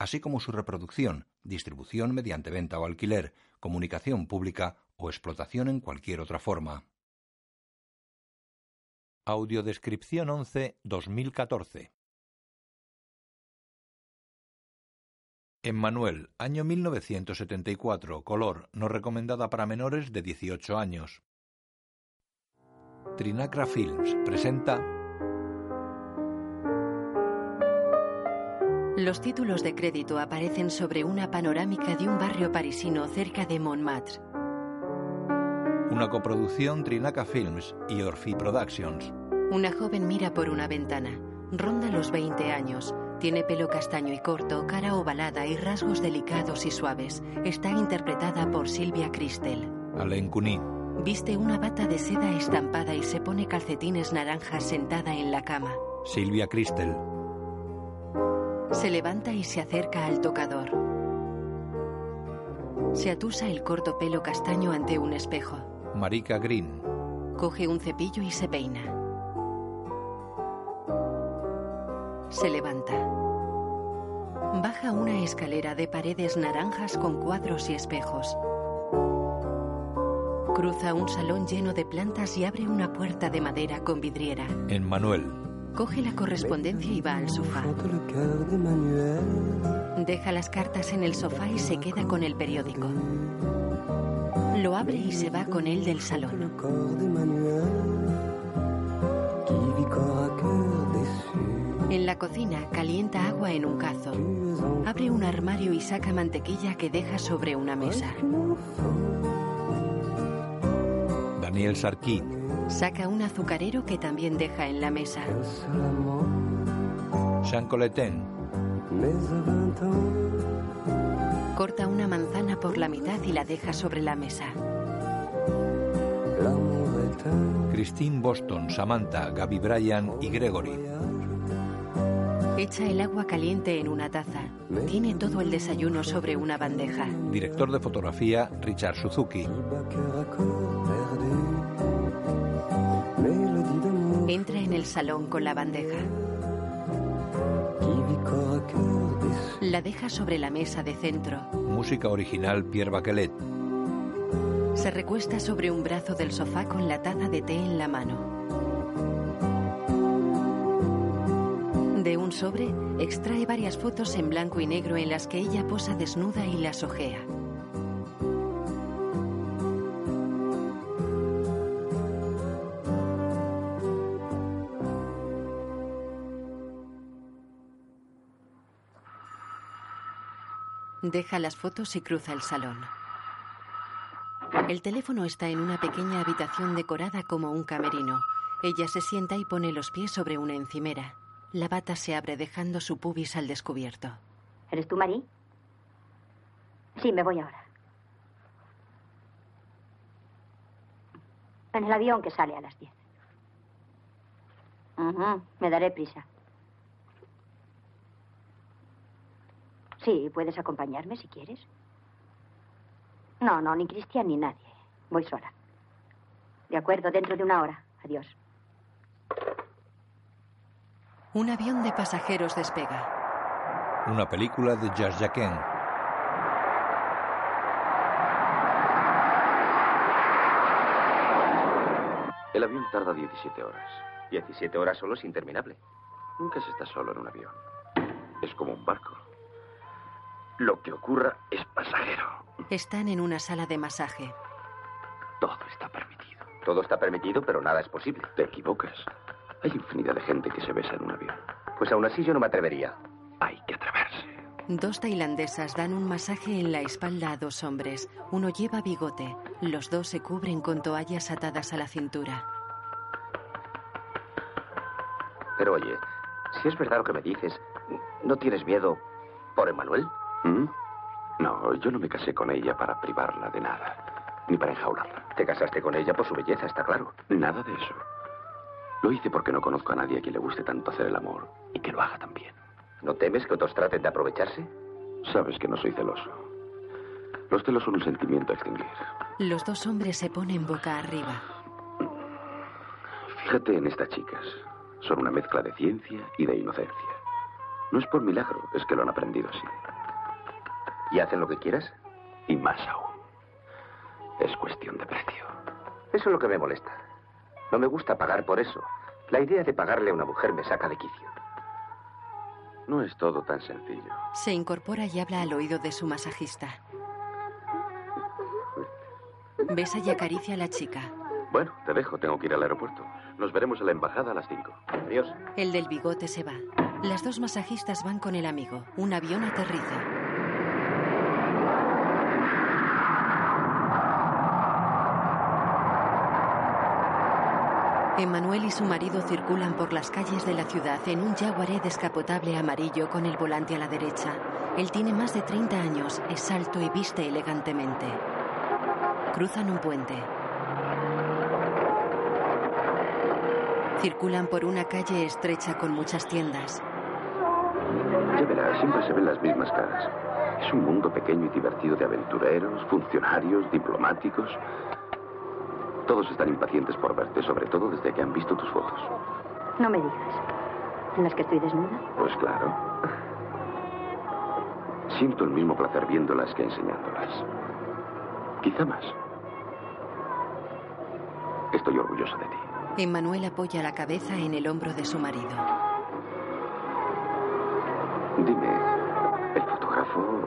así como su reproducción, distribución mediante venta o alquiler, comunicación pública o explotación en cualquier otra forma. Audiodescripción 11 2014 Emmanuel, año 1974, color, no recomendada para menores de 18 años. Trinacra Films presenta Los títulos de crédito aparecen sobre una panorámica de un barrio parisino cerca de Montmartre. Una coproducción Trinaca Films y Orphy Productions. Una joven mira por una ventana. Ronda los 20 años. Tiene pelo castaño y corto, cara ovalada y rasgos delicados y suaves. Está interpretada por Silvia Cristel. Alain Cuny. Viste una bata de seda estampada y se pone calcetines naranjas sentada en la cama. Silvia Cristel. Se levanta y se acerca al tocador. Se atusa el corto pelo castaño ante un espejo. Marika Green. Coge un cepillo y se peina. Se levanta. Baja una escalera de paredes naranjas con cuadros y espejos. Cruza un salón lleno de plantas y abre una puerta de madera con vidriera. En Manuel. Coge la correspondencia y va al sofá. Deja las cartas en el sofá y se queda con el periódico. Lo abre y se va con él del salón. En la cocina calienta agua en un cazo. Abre un armario y saca mantequilla que deja sobre una mesa. Daniel Sarkis. Saca un azucarero que también deja en la mesa. Jean Coletin. Corta una manzana por la mitad y la deja sobre la mesa. Christine Boston, Samantha, Gaby Bryan y Gregory. Echa el agua caliente en una taza. Tiene todo el desayuno sobre una bandeja. Director de fotografía Richard Suzuki. El salón con la bandeja. La deja sobre la mesa de centro. Música original Pierre Bachelet. Se recuesta sobre un brazo del sofá con la taza de té en la mano. De un sobre, extrae varias fotos en blanco y negro en las que ella posa desnuda y las ojea. Deja las fotos y cruza el salón. El teléfono está en una pequeña habitación decorada como un camerino. Ella se sienta y pone los pies sobre una encimera. La bata se abre dejando su pubis al descubierto. ¿Eres tú, Marí? Sí, me voy ahora. En el avión que sale a las 10. Ujú, Me daré prisa. Sí, puedes acompañarme si quieres. No, no, ni Cristian ni nadie. Voy sola. De acuerdo, dentro de una hora. Adiós. Un avión de pasajeros despega. Una película de Jacques Jacquin. El avión tarda 17 horas. 17 horas solo es interminable. Nunca se está solo en un avión. Es como un barco. Lo que ocurra es pasajero. Están en una sala de masaje. Todo está permitido. Todo está permitido, pero nada es posible. Te equivocas. Hay infinidad de gente que se besa en un avión. Pues aún así yo no me atrevería. Hay que atreverse. Dos tailandesas dan un masaje en la espalda a dos hombres. Uno lleva bigote. Los dos se cubren con toallas atadas a la cintura. Pero oye, si es verdad lo que me dices, ¿no tienes miedo por Emanuel? ¿Mm? No, yo no me casé con ella para privarla de nada, ni para enjaularla. Te casaste con ella por su belleza, está claro. Nada de eso. Lo hice porque no conozco a nadie a quien le guste tanto hacer el amor y que lo haga también. ¿No temes que otros traten de aprovecharse? Sabes que no soy celoso. Los celos son un sentimiento a extinguir. Los dos hombres se ponen boca arriba. Fíjate en estas chicas. Son una mezcla de ciencia y de inocencia. No es por milagro, es que lo han aprendido así. ¿Y hacen lo que quieras? Y más aún. Es cuestión de precio. Eso es lo que me molesta. No me gusta pagar por eso. La idea de pagarle a una mujer me saca de quicio. No es todo tan sencillo. Se incorpora y habla al oído de su masajista. Besa y acaricia a la chica. Bueno, te dejo, tengo que ir al aeropuerto. Nos veremos en la embajada a las 5. Adiós. El del bigote se va. Las dos masajistas van con el amigo. Un avión aterriza. Emmanuel y su marido circulan por las calles de la ciudad en un Jaguaré descapotable amarillo con el volante a la derecha. Él tiene más de 30 años, es alto y viste elegantemente. Cruzan un puente. Circulan por una calle estrecha con muchas tiendas. Ya verás, siempre se ven las mismas caras. Es un mundo pequeño y divertido de aventureros, funcionarios, diplomáticos. Todos están impacientes por verte, sobre todo desde que han visto tus fotos. No me digas. ¿En las que estoy desnuda? Pues claro. Siento el mismo placer viéndolas que enseñándolas. Quizá más. Estoy orgulloso de ti. Emmanuel apoya la cabeza en el hombro de su marido. Dime, ¿el fotógrafo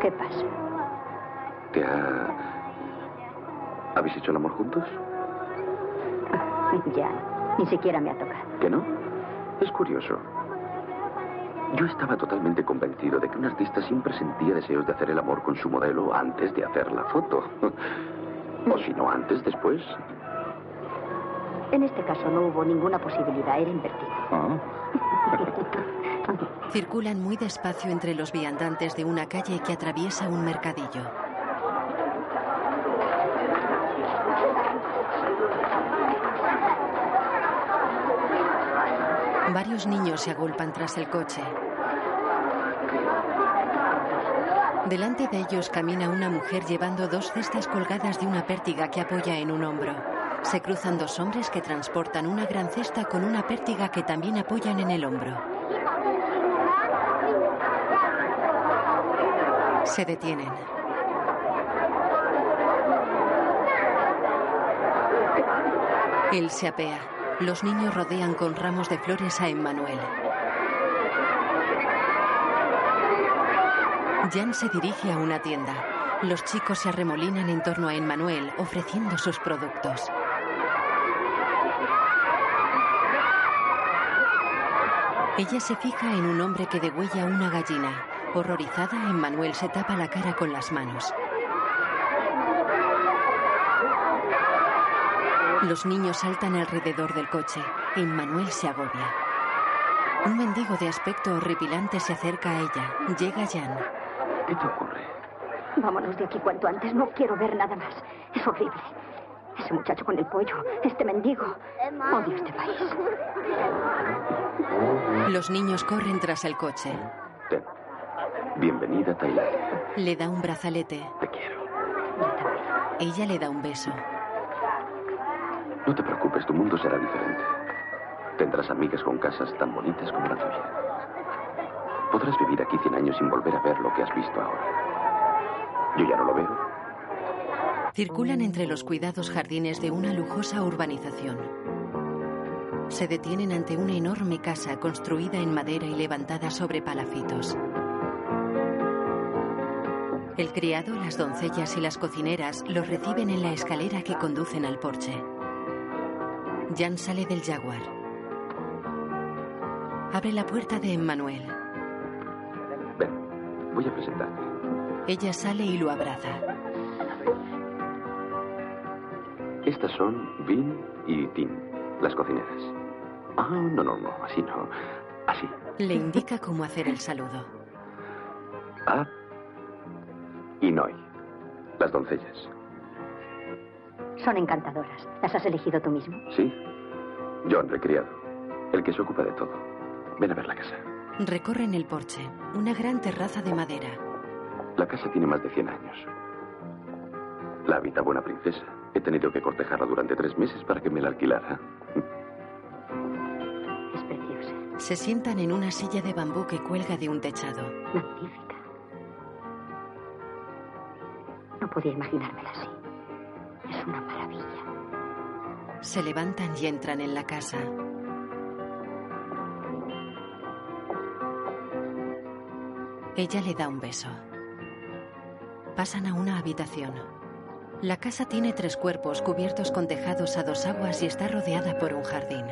¿Qué pasa? te ha... ¿Habéis hecho el amor juntos? Ya, ni siquiera me ha tocado. ¿Que no? Es curioso. Yo estaba totalmente convencido de que un artista siempre sentía deseos de hacer el amor con su modelo antes de hacer la foto. O si no antes, después. En este caso no hubo ninguna posibilidad, era invertido. Ah. Circulan muy despacio entre los viandantes de una calle que atraviesa un mercadillo. Varios niños se agolpan tras el coche. Delante de ellos camina una mujer llevando dos cestas colgadas de una pértiga que apoya en un hombro. Se cruzan dos hombres que transportan una gran cesta con una pértiga que también apoyan en el hombro. Se detienen. Él se apea. Los niños rodean con ramos de flores a Emmanuel. Jan se dirige a una tienda. Los chicos se arremolinan en torno a Emmanuel, ofreciendo sus productos. Ella se fija en un hombre que degüella una gallina. Horrorizada, Emmanuel se tapa la cara con las manos. Los niños saltan alrededor del coche. Emmanuel se agobia. Un mendigo de aspecto horripilante se acerca a ella. Llega Jan. ¿Qué te ocurre? Vámonos de aquí cuanto antes. No quiero ver nada más. Es horrible. Ese muchacho con el pollo, este mendigo. Odio este país. Los niños corren tras el coche. Ten. Bienvenida a Tailandia. Le da un brazalete. Te quiero. Ella le da un beso. No te preocupes, tu mundo será diferente. Tendrás amigas con casas tan bonitas como la tuya. Podrás vivir aquí 100 años sin volver a ver lo que has visto ahora. Yo ya no lo veo. Circulan entre los cuidados jardines de una lujosa urbanización. Se detienen ante una enorme casa construida en madera y levantada sobre palafitos. El criado, las doncellas y las cocineras los reciben en la escalera que conducen al porche. Jan sale del jaguar. Abre la puerta de Emmanuel. Ven, voy a presentarte. Ella sale y lo abraza. Estas son Vin y Tin, las cocineras. Ah, no, no, no, así no. Así. Le indica cómo hacer el saludo. Ah, y Noi, las doncellas. Son encantadoras. ¿Las has elegido tú mismo? Sí. John, recriado. El que se ocupa de todo. Ven a ver la casa. Recorren el porche, una gran terraza de madera. La casa tiene más de 100 años. La habita buena princesa. He tenido que cortejarla durante tres meses para que me la alquilara. Es preciosa. Se sientan en una silla de bambú que cuelga de un techado. Magnífica. No podía imaginármela así. Una maravilla. Se levantan y entran en la casa. Ella le da un beso. Pasan a una habitación. La casa tiene tres cuerpos cubiertos con tejados a dos aguas y está rodeada por un jardín.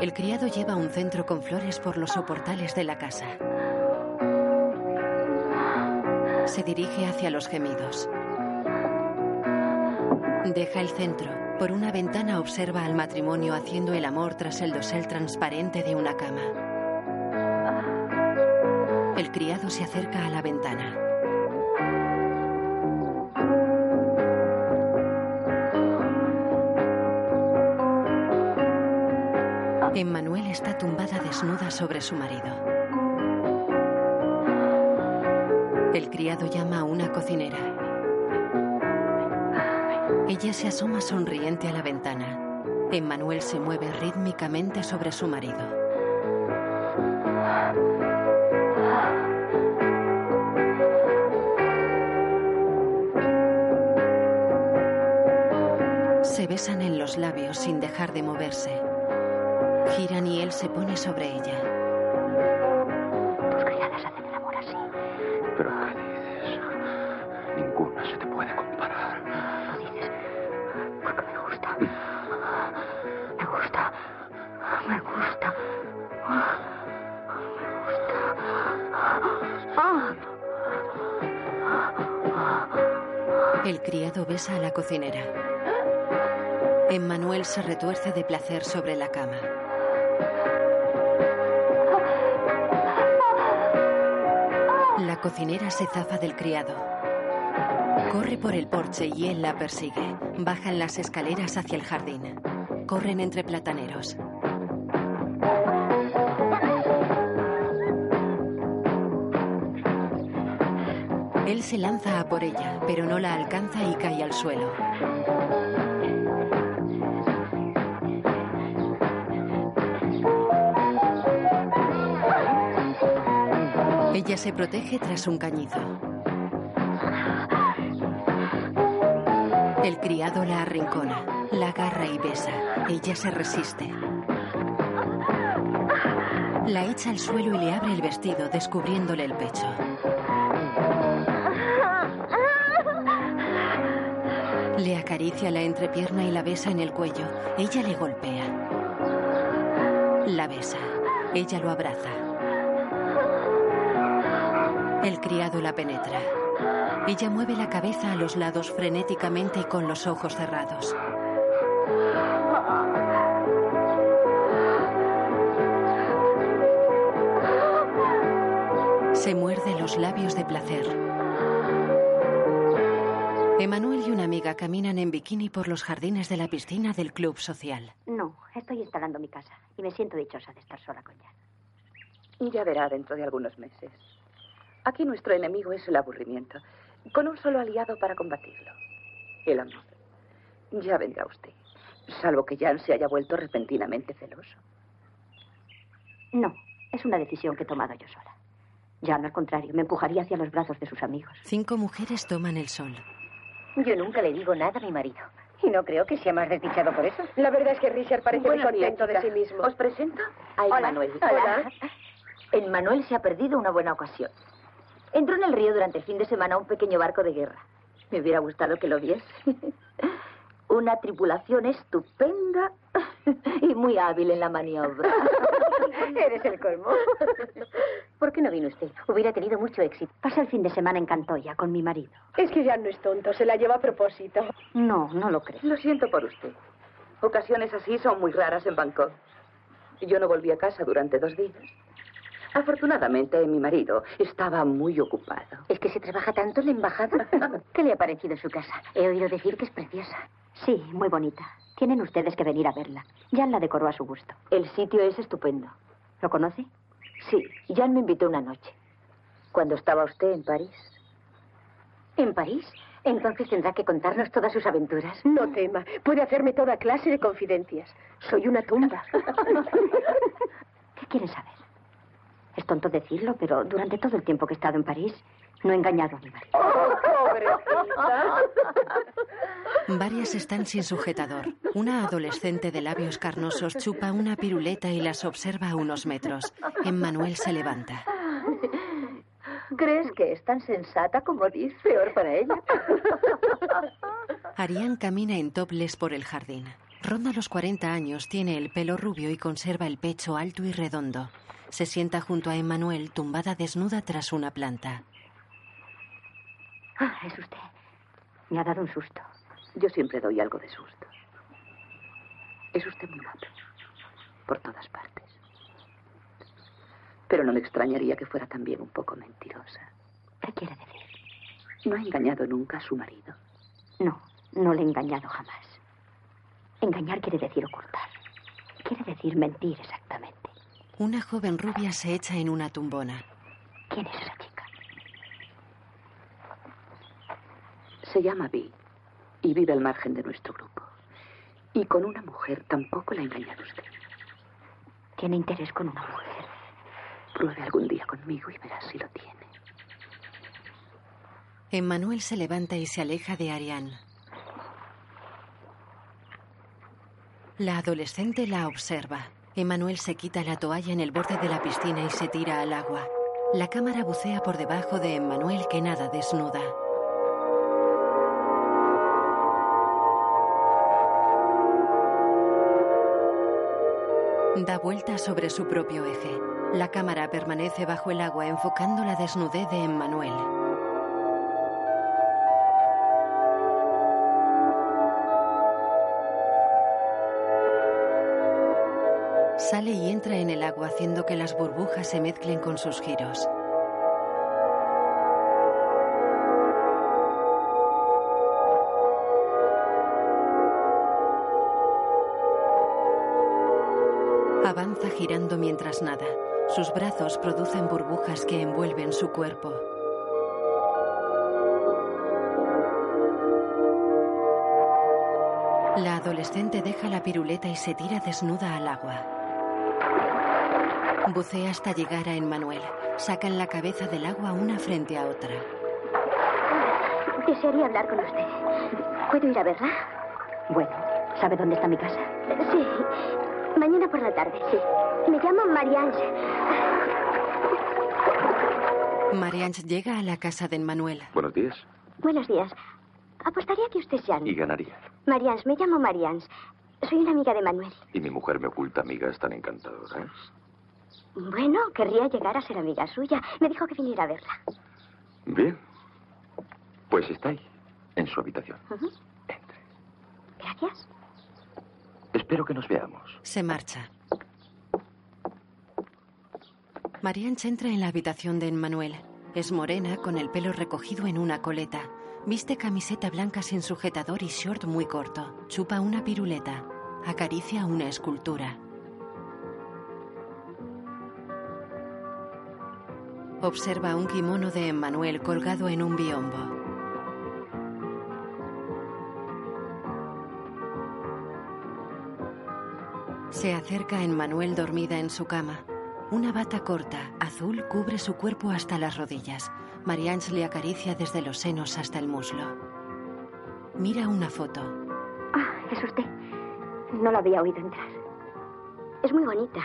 El criado lleva un centro con flores por los soportales de la casa. Se dirige hacia los gemidos. Deja el centro. Por una ventana observa al matrimonio haciendo el amor tras el dosel transparente de una cama. El criado se acerca a la ventana. Emmanuel está tumbada desnuda sobre su marido. El criado llama a una cocinera. Ella se asoma sonriente a la ventana. Emmanuel se mueve rítmicamente sobre su marido. Se besan en los labios sin dejar de moverse. Giran y él se pone sobre ella. La cocinera. Emmanuel se retuerce de placer sobre la cama. La cocinera se zafa del criado. Corre por el porche y él la persigue. Bajan las escaleras hacia el jardín. Corren entre plataneros. Se lanza a por ella, pero no la alcanza y cae al suelo. Ella se protege tras un cañizo. El criado la arrincona, la agarra y besa. Ella se resiste. La echa al suelo y le abre el vestido, descubriéndole el pecho. Acaricia la entrepierna y la besa en el cuello. Ella le golpea. La besa. Ella lo abraza. El criado la penetra. Ella mueve la cabeza a los lados frenéticamente y con los ojos cerrados. Caminan en bikini por los jardines de la piscina del club social. No, estoy instalando mi casa y me siento dichosa de estar sola con Jan. Ya verá dentro de algunos meses. Aquí nuestro enemigo es el aburrimiento, con un solo aliado para combatirlo, el amor. Ya vendrá usted, salvo que Jan se haya vuelto repentinamente celoso. No, es una decisión que he tomado yo sola. Jan, al contrario, me empujaría hacia los brazos de sus amigos. Cinco mujeres toman el sol. Yo nunca le digo nada a mi marido. Y no creo que sea más desdichado por eso. La verdad es que Richard parece muy contento de sí mismo. Os presento a. Emmanuel. Hola. El Manuel se ha perdido una buena ocasión. Entró en el río durante el fin de semana un pequeño barco de guerra. Me hubiera gustado que lo viese. Una tripulación estupenda y muy hábil en la maniobra. Eres el colmo. ¿Por qué no vino usted? Hubiera tenido mucho éxito. Pasé el fin de semana en Cantoya con mi marido. Es que ya no es tonto, se la lleva a propósito. No, no lo creo. Lo siento por usted. Ocasiones así son muy raras en Bangkok. Yo no volví a casa durante dos días. Afortunadamente, mi marido estaba muy ocupado. ¿Es que se trabaja tanto en la embajada? ¿Qué le ha parecido su casa? He oído decir que es preciosa. Sí, muy bonita. Tienen ustedes que venir a verla. Jan la decoró a su gusto. El sitio es estupendo. ¿Lo conoce? Sí, Jan me invitó una noche. Cuando estaba usted en París. ¿En París? Entonces tendrá que contarnos todas sus aventuras. No tema, puede hacerme toda clase de confidencias. Soy una tumba. ¿Qué quiere saber? Es tonto decirlo, pero durante todo el tiempo que he estado en París, no he engañado a mi marido. Varias están sin sujetador. Una adolescente de labios carnosos chupa una piruleta y las observa a unos metros. Emmanuel se levanta. ¿Crees que es tan sensata como dice? Peor para ella. Ariane camina en topless por el jardín. Ronda los 40 años, tiene el pelo rubio y conserva el pecho alto y redondo. Se sienta junto a Emmanuel, tumbada desnuda tras una planta. Ah, es usted. Me ha dado un susto. Yo siempre doy algo de susto. Es usted muy guapo. Por todas partes. Pero no me extrañaría que fuera también un poco mentirosa. ¿Qué quiere decir? ¿No ha engañado nunca a su marido? No, no le he engañado jamás. Engañar quiere decir ocultar. Quiere decir mentir exactamente. Una joven rubia se echa en una tumbona. ¿Quién es esa chica? Se llama Vi y vive al margen de nuestro grupo. Y con una mujer tampoco la ha engañado usted. Tiene interés con una mujer. Pruebe algún día conmigo y verás si lo tiene. Emmanuel se levanta y se aleja de Ariane. La adolescente la observa. Emmanuel se quita la toalla en el borde de la piscina y se tira al agua. La cámara bucea por debajo de Emmanuel que nada desnuda. Da vuelta sobre su propio eje. La cámara permanece bajo el agua enfocando la desnudez de Emmanuel. Sale y entra en el agua haciendo que las burbujas se mezclen con sus giros. Nada. Sus brazos producen burbujas que envuelven su cuerpo. La adolescente deja la piruleta y se tira desnuda al agua. Bucea hasta llegar a Emmanuel. Sacan la cabeza del agua una frente a otra. Desearía hablar con usted. ¿Puedo ir a verla? Bueno, ¿sabe dónde está mi casa? La tarde, sí. Me llamo Marianne. Marianne llega a la casa de Emmanuel. Buenos días. Buenos días. Apostaría que usted es Jan. Y ganaría. Marians, me llamo Marians. Soy una amiga de Manuel. Y mi mujer me oculta amigas tan encantadoras. Bueno, querría llegar a ser amiga suya. Me dijo que viniera a verla. Bien. Pues está ahí, en su habitación. Ujú. Gracias. Espero que nos veamos. Se marcha. Marianne entra en la habitación de Emmanuel. Es morena, con el pelo recogido en una coleta. Viste camiseta blanca sin sujetador y short muy corto. Chupa una piruleta. Acaricia una escultura. Observa un kimono de Emmanuel colgado en un biombo. Se acerca Emmanuel dormida en su cama. Una bata corta, azul, cubre su cuerpo hasta las rodillas. Marianne le acaricia desde los senos hasta el muslo. Mira una foto. Ah, es usted. No la había oído entrar. Es muy bonita.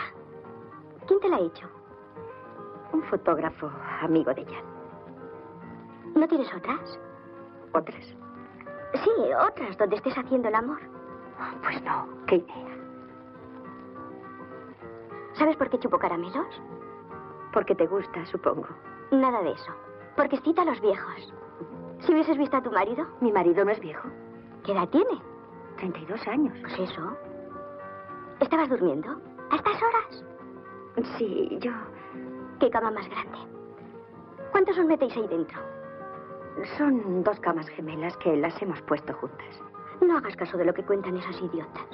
¿Quién te la ha hecho? Un fotógrafo amigo de Jan. ¿No tienes otras? ¿Otras? Sí, otras donde estés haciendo el amor. Pues no, qué idea. ¿Sabes por qué chupo caramelos? Porque te gusta, supongo. Nada de eso. Porque excita a los viejos. Si hubieses visto a tu marido, Mi marido no es viejo. ¿qué edad tiene? 32 años. Pues eso. ¿Estabas durmiendo? ¿A estas horas? Sí, yo... Qué cama más grande. ¿Cuántos os metéis ahí dentro? Son dos camas gemelas que las hemos puesto juntas. No hagas caso de lo que cuentan esas idiotas.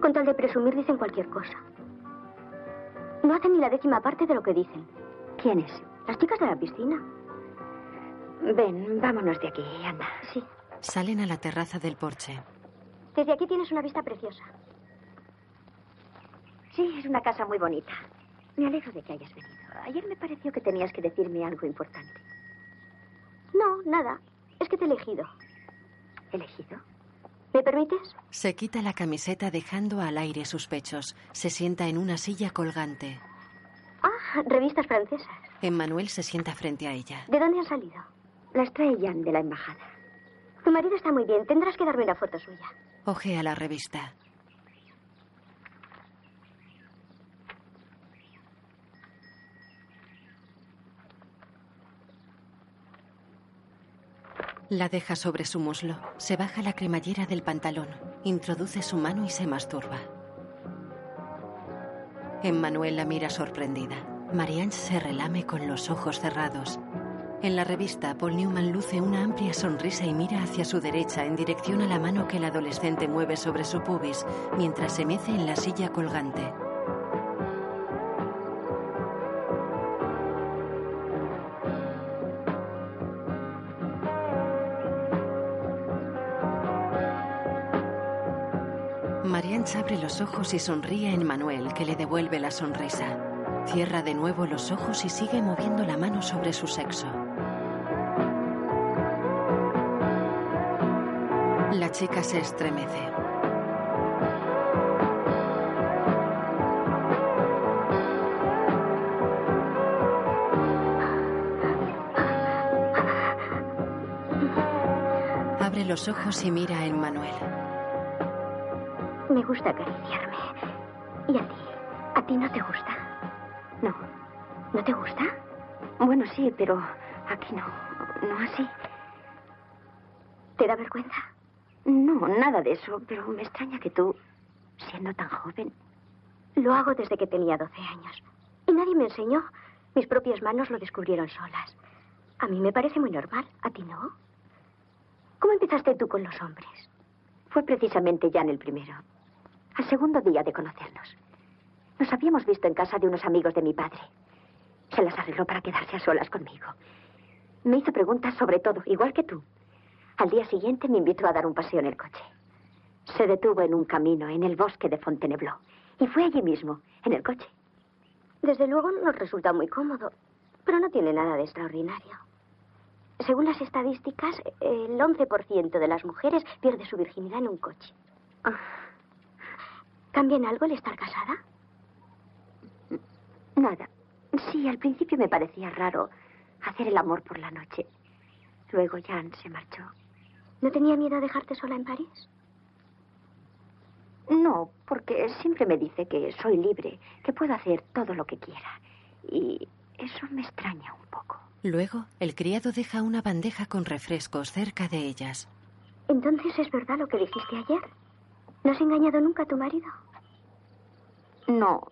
Con tal de presumir dicen cualquier cosa. No hacen ni la décima parte de lo que dicen. ¿Quiénes? Las chicas de la piscina. Ven, vámonos de aquí, anda. Sí. Salen a la terraza del porche. Desde aquí tienes una vista preciosa. Sí, es una casa muy bonita. Me alegro de que hayas venido. Ayer me pareció que tenías que decirme algo importante. No, nada. Es que te he elegido. ¿Elegido? ¿Me permites? Se quita la camiseta dejando al aire sus pechos. Se sienta en una silla colgante. Ah, revistas francesas. Emmanuel se sienta frente a ella. ¿De dónde han salido? Las trae Jan de la embajada. Tu marido está muy bien. Tendrás que darme una foto suya. Ojea la revista. La deja sobre su muslo. Se baja la cremallera del pantalón. Introduce su mano y se masturba. Emmanuel la mira sorprendida. Marianne se relame con los ojos cerrados. En la revista, Paul Newman luce una amplia sonrisa y mira hacia su derecha en dirección a la mano que el adolescente mueve sobre su pubis mientras se mece en la silla colgante. Los ojos y sonríe en Manuel, que le devuelve la sonrisa. Cierra de nuevo los ojos y sigue moviendo la mano sobre su sexo. La chica se estremece. Abre los ojos y mira a Emmanuel. Gusta acariciarme. ¿Y a ti? ¿A ti no te gusta? No. ¿No te gusta? Bueno, sí, pero aquí no. No así. ¿Te da vergüenza? No, nada de eso, pero me extraña que tú, siendo tan joven... Lo hago desde que tenía 12 años. Y nadie me enseñó. Mis propias manos lo descubrieron solas. A mí me parece muy normal. ¿A ti no? ¿Cómo empezaste tú con los hombres? Fue precisamente ya el primero. Al segundo día de conocernos. Nos habíamos visto en casa de unos amigos de mi padre. Se las arregló para quedarse a solas conmigo. Me hizo preguntas sobre todo, igual que tú. Al día siguiente me invitó a dar un paseo en el coche. Se detuvo en un camino en el bosque de Fontainebleau. Y fue allí mismo, en el coche. Desde luego nos resulta muy cómodo, pero no tiene nada de extraordinario. Según las estadísticas, el 11% de las mujeres pierde su virginidad en un coche. Ah, ¿Cambia en algo el estar casada? nada. Sí, al principio me parecía raro hacer el amor por la noche. Luego Jan se marchó. ¿No tenía miedo a dejarte sola en París? No, porque siempre me dice que soy libre, que puedo hacer todo lo que quiera. Y eso me extraña un poco. Luego, el criado deja una bandeja con refrescos cerca de ellas. Entonces es verdad lo que dijiste ayer. ¿No has engañado nunca a tu marido? No,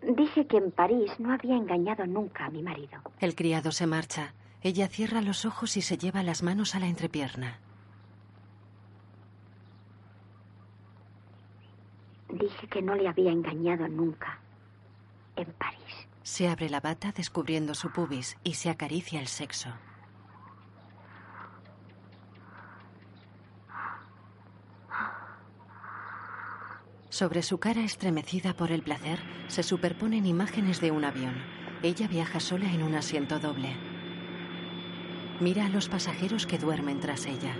dije que en París no había engañado nunca a mi marido. El criado se marcha. Ella cierra los ojos y se lleva las manos a la entrepierna. Dije que no le había engañado nunca en París. Se abre la bata descubriendo su pubis y se acaricia el sexo. Sobre su cara estremecida por el placer se superponen imágenes de un avión. Ella viaja sola en un asiento doble. Mira a los pasajeros que duermen tras ella.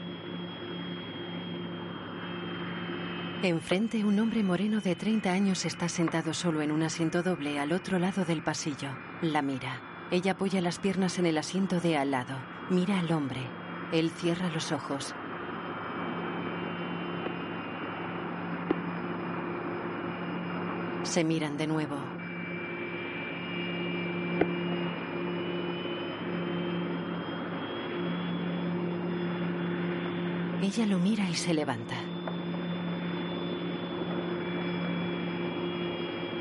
Enfrente, un hombre moreno de 30 años está sentado solo en un asiento doble al otro lado del pasillo. La mira. Ella apoya las piernas en el asiento de al lado. Mira al hombre. Él cierra los ojos. Se miran de nuevo. Ella lo mira y se levanta.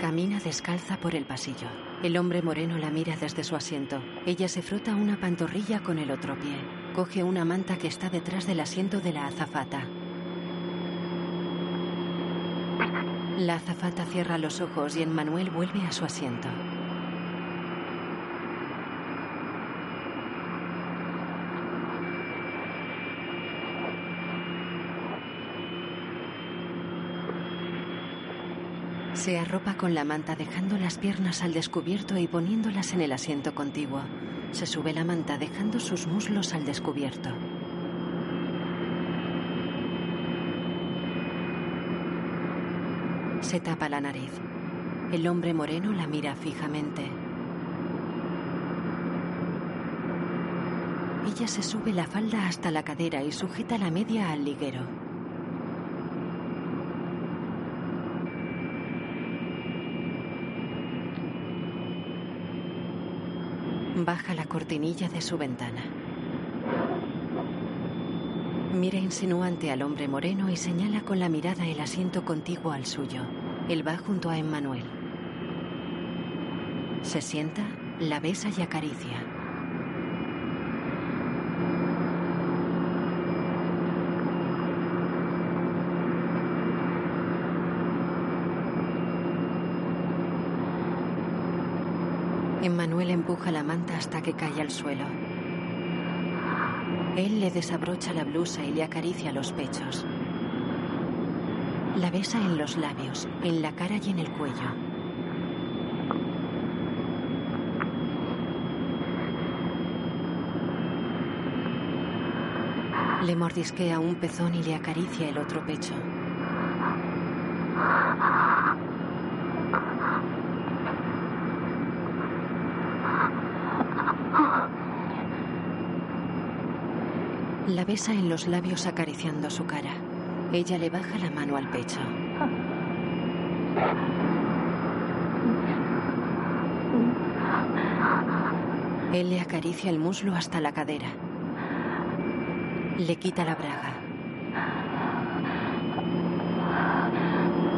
Camina descalza por el pasillo. El hombre moreno la mira desde su asiento. Ella se frota una pantorrilla con el otro pie. Coge una manta que está detrás del asiento de la azafata. La azafata cierra los ojos y Emmanuel vuelve a su asiento. Se arropa con la manta dejando las piernas al descubierto y poniéndolas en el asiento contiguo. Se sube la manta dejando sus muslos al descubierto. Se tapa la nariz. El hombre moreno la mira fijamente. Ella se sube la falda hasta la cadera y sujeta la media al liguero. Baja la cortinilla de su ventana. Mira insinuante al hombre moreno y señala con la mirada el asiento contiguo al suyo. Él va junto a Emmanuel. Se sienta, la besa y acaricia. Emmanuel empuja la manta hasta que cae al suelo. Él le desabrocha la blusa y le acaricia los pechos. La besa en los labios, en la cara y en el cuello. Le mordisquea un pezón y le acaricia el otro pecho. La besa en los labios acariciando su cara. Ella le baja la mano al pecho. Él le acaricia el muslo hasta la cadera. Le quita la braga.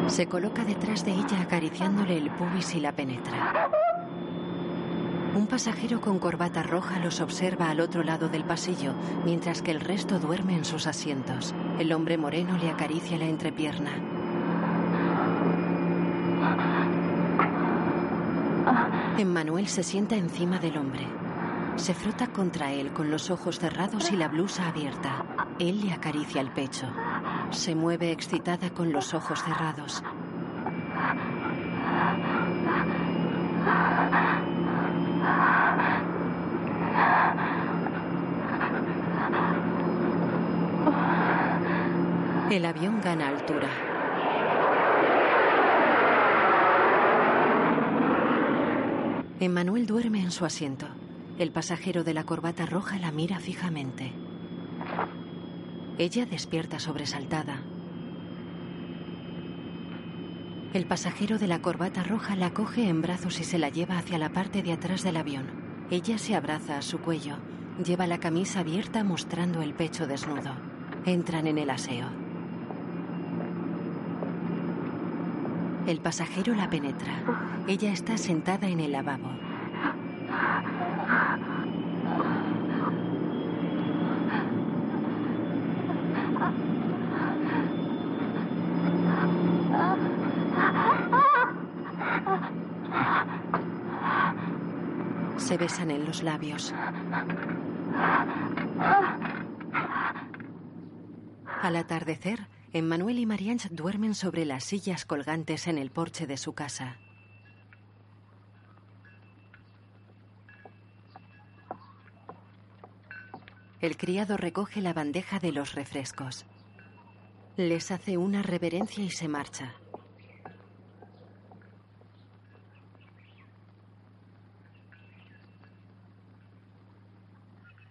Se coloca detrás de ella acariciándole el pubis y la penetra. Un pasajero con corbata roja los observa al otro lado del pasillo, mientras que el resto duerme en sus asientos. El hombre moreno le acaricia la entrepierna. Emmanuel se sienta encima del hombre. Se frota contra él con los ojos cerrados y la blusa abierta. Él le acaricia el pecho. Se mueve excitada con los ojos cerrados. El avión gana altura. Emmanuel duerme en su asiento. El pasajero de la corbata roja la mira fijamente. Ella despierta sobresaltada. El pasajero de la corbata roja la coge en brazos y se la lleva hacia la parte de atrás del avión. Ella se abraza a su cuello. Lleva la camisa abierta mostrando el pecho desnudo. Entran en el aseo. El pasajero la penetra. Ella está sentada en el lavabo. Se besan en los labios. Al atardecer, Emmanuel y Marianne duermen sobre las sillas colgantes en el porche de su casa. El criado recoge la bandeja de los refrescos. Les hace una reverencia y se marcha.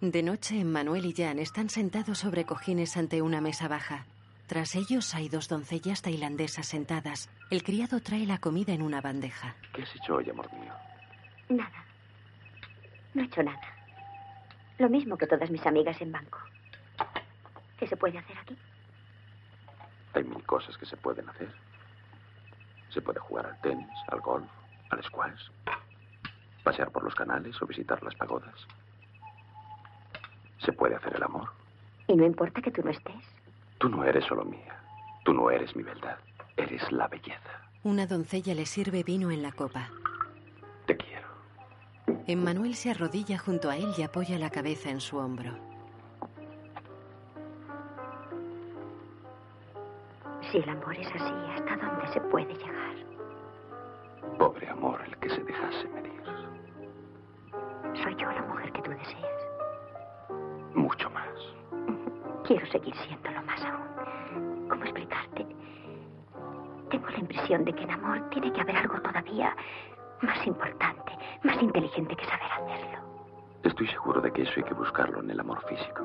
De noche, Manuel y Jan están sentados sobre cojines ante una mesa baja. Tras ellos hay dos doncellas tailandesas sentadas. El criado trae la comida en una bandeja. ¿Qué has hecho hoy, amor mío? Nada. No he hecho nada. Lo mismo que todas mis amigas en banco. ¿Qué se puede hacer aquí? Hay mil cosas que se pueden hacer. Se puede jugar al tenis, al golf, al squash, pasear por los canales o visitar las pagodas. Se puede hacer el amor. ¿Y no importa que tú no estés? Tú no eres solo mía. Tú no eres mi verdad. Eres la belleza. Una doncella le sirve vino en la copa. Te quiero. Emmanuel se arrodilla junto a él y apoya la cabeza en su hombro. Si el amor es así, ¿hasta dónde se puede llegar? Pobre amor el que se dejase medir. ¿Soy yo la mujer que tú deseas? Quiero seguir siéndolo más aún. ¿Cómo explicarte? Tengo la impresión de que en amor tiene que haber algo todavía más importante, más inteligente que saber hacerlo. Estoy seguro de que eso hay que buscarlo en el amor físico.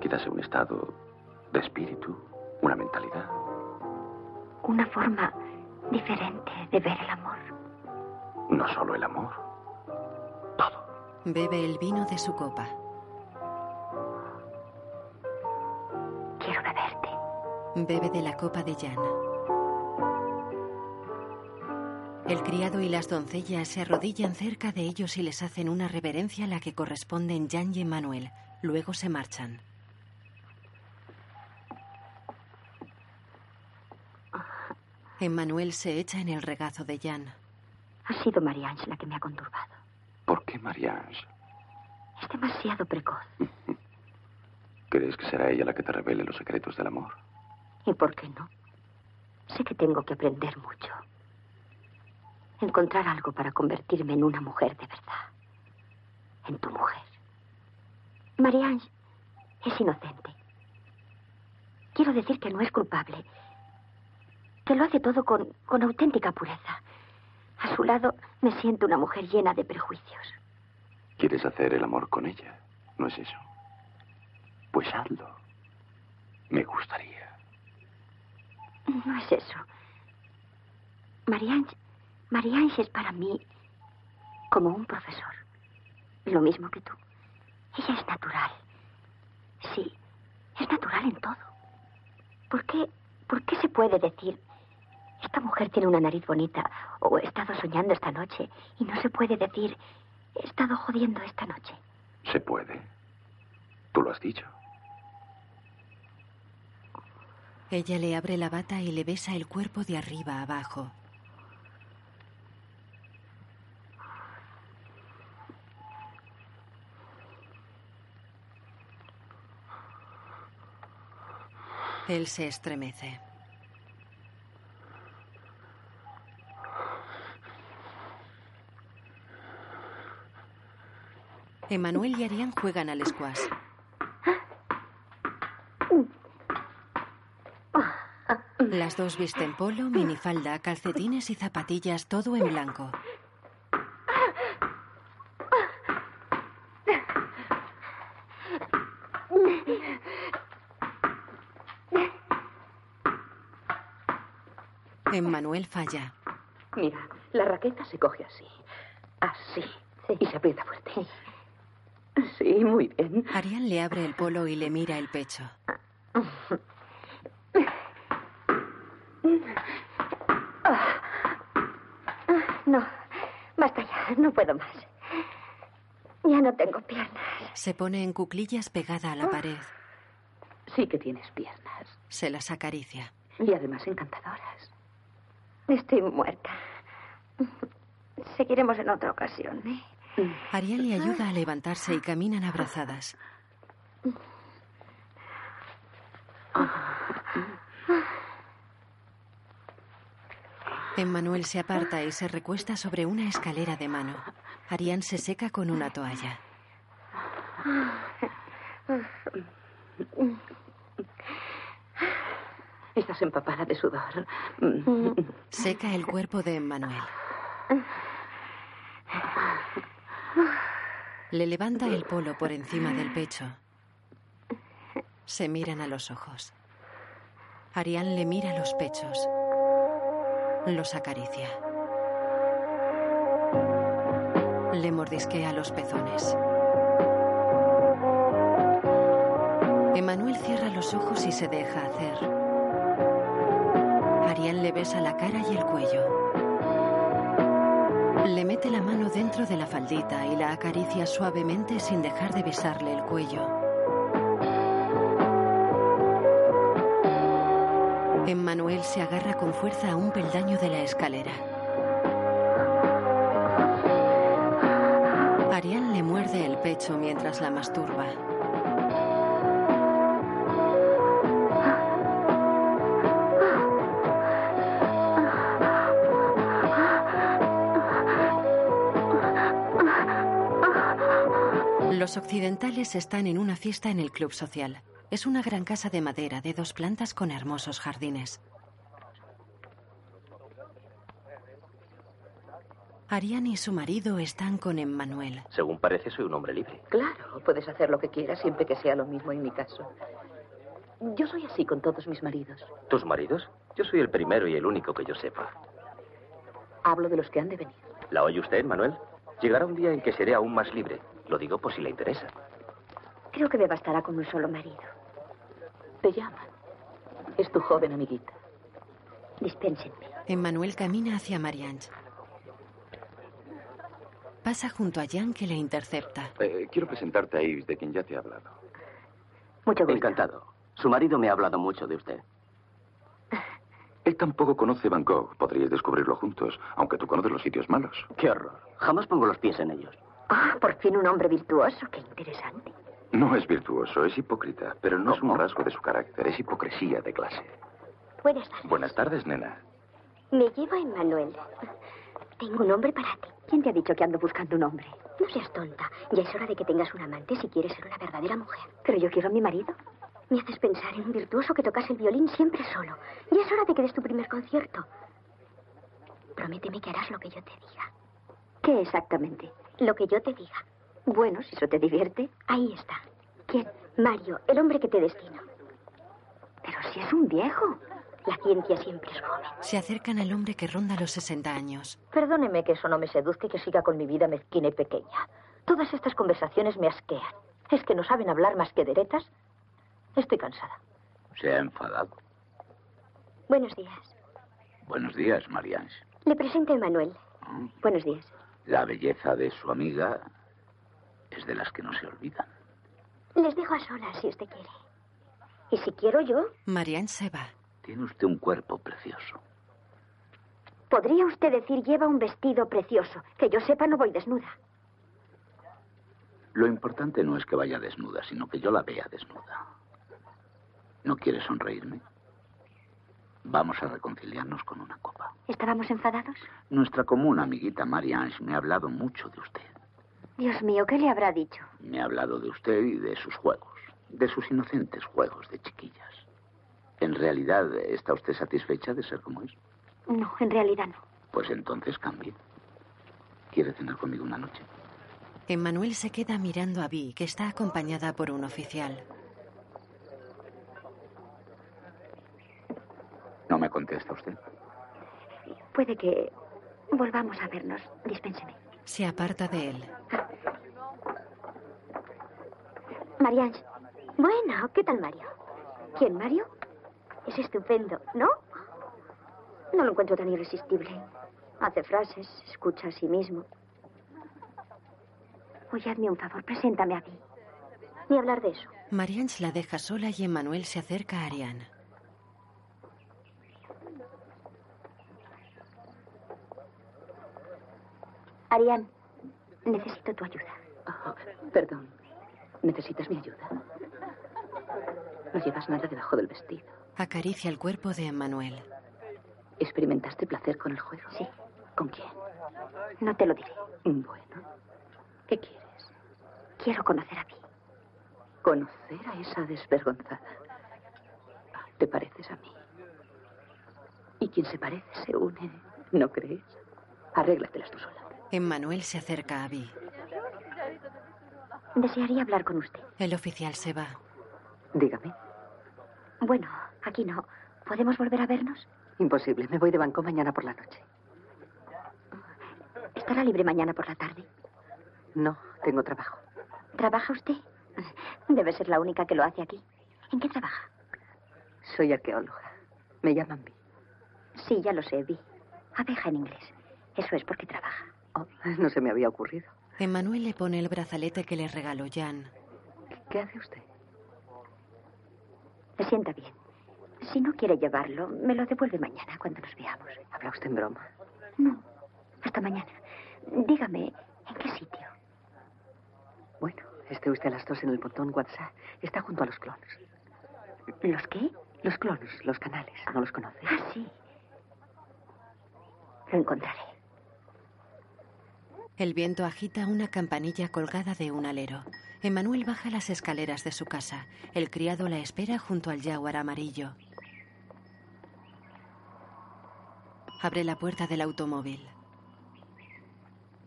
Quizás en un estado de espíritu, una mentalidad. Una forma diferente de ver el amor. No solo el amor. Todo. Bebe el vino de su copa. Bebe de la copa de Jan. El criado y las doncellas se arrodillan cerca de ellos y les hacen una reverencia a la que corresponden Jan y Emmanuel. Luego se marchan. Emmanuel se echa en el regazo de Jan. Ha sido Marianne la que me ha conturbado. ¿Por qué Marianne? Es demasiado precoz. ¿Crees que será ella la que te revele los secretos del amor? ¿Y por qué no? Sé que tengo que aprender mucho. Encontrar algo para convertirme en una mujer de verdad. En tu mujer. Marianne es inocente. Quiero decir que no es culpable. Que lo hace todo con, con auténtica pureza. A su lado me siento una mujer llena de prejuicios. ¿Quieres hacer el amor con ella? ¿No es eso? Pues hazlo. Me gustaría. No es eso. Marianne, Marianne es para mí como un profesor. Lo mismo que tú. Ella es natural. Sí, es natural en todo. ¿Por qué, por qué se puede decir, esta mujer tiene una nariz bonita o he estado soñando esta noche y no se puede decir, he estado jodiendo esta noche? Se puede. Tú lo has dicho. Ella le abre la bata y le besa el cuerpo de arriba abajo. Él se estremece. Emanuel y Arián juegan al squash. Las dos visten polo, minifalda, calcetines y zapatillas, todo en blanco. Emmanuel falla. Mira, la raqueta se coge así. Así. Y se aprieta fuerte. Sí, muy bien. Arián le abre el polo y le mira el pecho. No, basta ya, no puedo más. Ya no tengo piernas. Se pone en cuclillas pegada a la pared. Sí que tienes piernas. Se las acaricia. Y además encantadoras. Estoy muerta. Seguiremos en otra ocasión, ¿eh? Ariel le ayuda a levantarse y caminan abrazadas. Emmanuel se aparta y se recuesta sobre una escalera de mano. Arián se seca con una toalla. Estás empapada de sudor. Seca el cuerpo de Emmanuel. Le levanta el polo por encima del pecho. Se miran a los ojos. Arián le mira los pechos. Los acaricia. Le mordisquea los pezones. Emanuel cierra los ojos y se deja hacer. Arián Le besa la cara y el cuello. Le mete la mano dentro de la faldita y la acaricia suavemente sin dejar de besarle el cuello. Emmanuel se agarra con fuerza a un peldaño de la escalera. Ariane le muerde el pecho mientras la masturba. Los occidentales están en una fiesta en el club social. Es una gran casa de madera de dos plantas con hermosos jardines. Ariane y su marido están con Emmanuel. Según parece, soy un hombre libre. Claro, puedes hacer lo que quieras siempre que sea lo mismo en mi caso. Yo soy así con todos mis maridos. ¿Tus maridos? Yo soy el primero y el único que yo sepa. Hablo de los que han de venir. ¿La oye usted, Manuel? Llegará un día en que seré aún más libre. Lo digo por si le interesa. Creo que me bastará con un solo marido. Te llaman. Es tu joven amiguita. Dispénsenme. Emmanuel camina hacia Marianne. Pasa junto a Jan que le intercepta. Eh, quiero presentarte a Ives, de quien ya te he hablado. Mucho gusto. Encantado. Su marido me ha hablado mucho de usted. Él tampoco conoce Bangkok. Podríais descubrirlo juntos, aunque tú conoces los sitios malos. Qué horror. Jamás pongo los pies en ellos. Ah, por fin un hombre virtuoso. Qué interesante. No es virtuoso, es hipócrita, pero no es un rasgo de su carácter, es hipocresía de clase. Buenas tardes. Buenas tardes, nena. Me llevo a Emmanuel. Tengo un hombre para ti. ¿Quién te ha dicho que ando buscando un hombre? No seas tonta. Ya es hora de que tengas un amante si quieres ser una verdadera mujer. Pero yo quiero a mi marido. Me haces pensar en un virtuoso que tocase el violín siempre solo. Ya es hora de que des tu primer concierto. Prométeme que harás lo que yo te diga. ¿Qué exactamente? Lo que yo te diga. Bueno, si eso te divierte. Ahí está. ¿Quién? Mario, el hombre que te destino. Pero si es un viejo. La ciencia siempre es joven. Se acercan al hombre que ronda los 60 años. Perdóneme que eso no me seduzca y que siga con mi vida mezquina y pequeña. Todas estas conversaciones me asquean. ¿Es que no saben hablar más que deretas? Estoy cansada. Se ha enfadado. Buenos días. Buenos días, Marianne. Le presento a Emmanuel. Buenos días. La belleza de su amiga es de las que no se olvidan. Les dejo a solas si usted quiere. Y si quiero yo, Marianne se va. Tiene usted un cuerpo precioso. Podría usted decir lleva un vestido precioso. Que yo sepa no voy desnuda. Lo importante no es que vaya desnuda, sino que yo la vea desnuda. ¿No quiere sonreírme? Vamos a reconciliarnos con una copa. ¿Estábamos enfadados? Nuestra común amiguita Marianne me ha hablado mucho de usted. Dios mío, ¿qué le habrá dicho? Me ha hablado de usted y de sus juegos, de sus inocentes juegos de chiquillas. ¿En realidad está usted satisfecha de ser como es? No, en realidad no. Pues entonces cambie. ¿Quiere cenar conmigo una noche? Emmanuel se queda mirando a Vi, que está acompañada por un oficial. ¿No me contesta usted? Puede que volvamos a vernos. Dispénseme. Se aparta de él. Marianne. Bueno, ¿qué tal Mario? ¿Quién, Mario? Es estupendo, ¿no? No lo encuentro tan irresistible. Hace frases, escucha a sí mismo. Oye, hazme un favor, preséntame a mí. Ni hablar de eso. Marianne la deja sola y Emmanuel se acerca a Ariane. Ariane, necesito tu ayuda. Oh, perdón. ¿Necesitas mi ayuda? No llevas nada debajo del vestido. Acaricia el cuerpo de Emmanuel. ¿Experimentaste placer con el juego? Sí. ¿Con quién? No te lo diré. Bueno. ¿Qué quieres? Quiero conocer a mí. Conocer a esa desvergonzada. ¿Te pareces a mí? Y quien se parece se une, ¿no crees? Arréglatelas tú sola. Emmanuel se acerca a Vi. Desearía hablar con usted. El oficial se va. Dígame. Bueno, aquí no. ¿Podemos volver a vernos? Imposible. Me voy de banco mañana por la noche. ¿Estará libre mañana por la tarde? No, tengo trabajo. ¿Trabaja usted? Debe ser la única que lo hace aquí. ¿En qué trabaja? Soy arqueóloga. Me llaman Vi. Sí, ya lo sé, vi. Abeja en inglés. Eso es porque trabaja. Oh, no se me había ocurrido. Emmanuel le pone el brazalete que le regaló Jan. ¿Qué hace usted? Me sienta bien. Si no quiere llevarlo, me lo devuelve mañana cuando nos veamos. ¿Habla usted en broma? No. Hasta mañana. Dígame, ¿en qué sitio? Bueno, esté usted a las dos en el botón WhatsApp. Está junto a los clones. ¿Los qué? Los clones, los canales. ¿No los conoce? Ah, sí. Lo encontraré. El viento agita una campanilla colgada de un alero. Emanuel baja las escaleras de su casa. El criado la espera junto al jaguar amarillo. Abre la puerta del automóvil.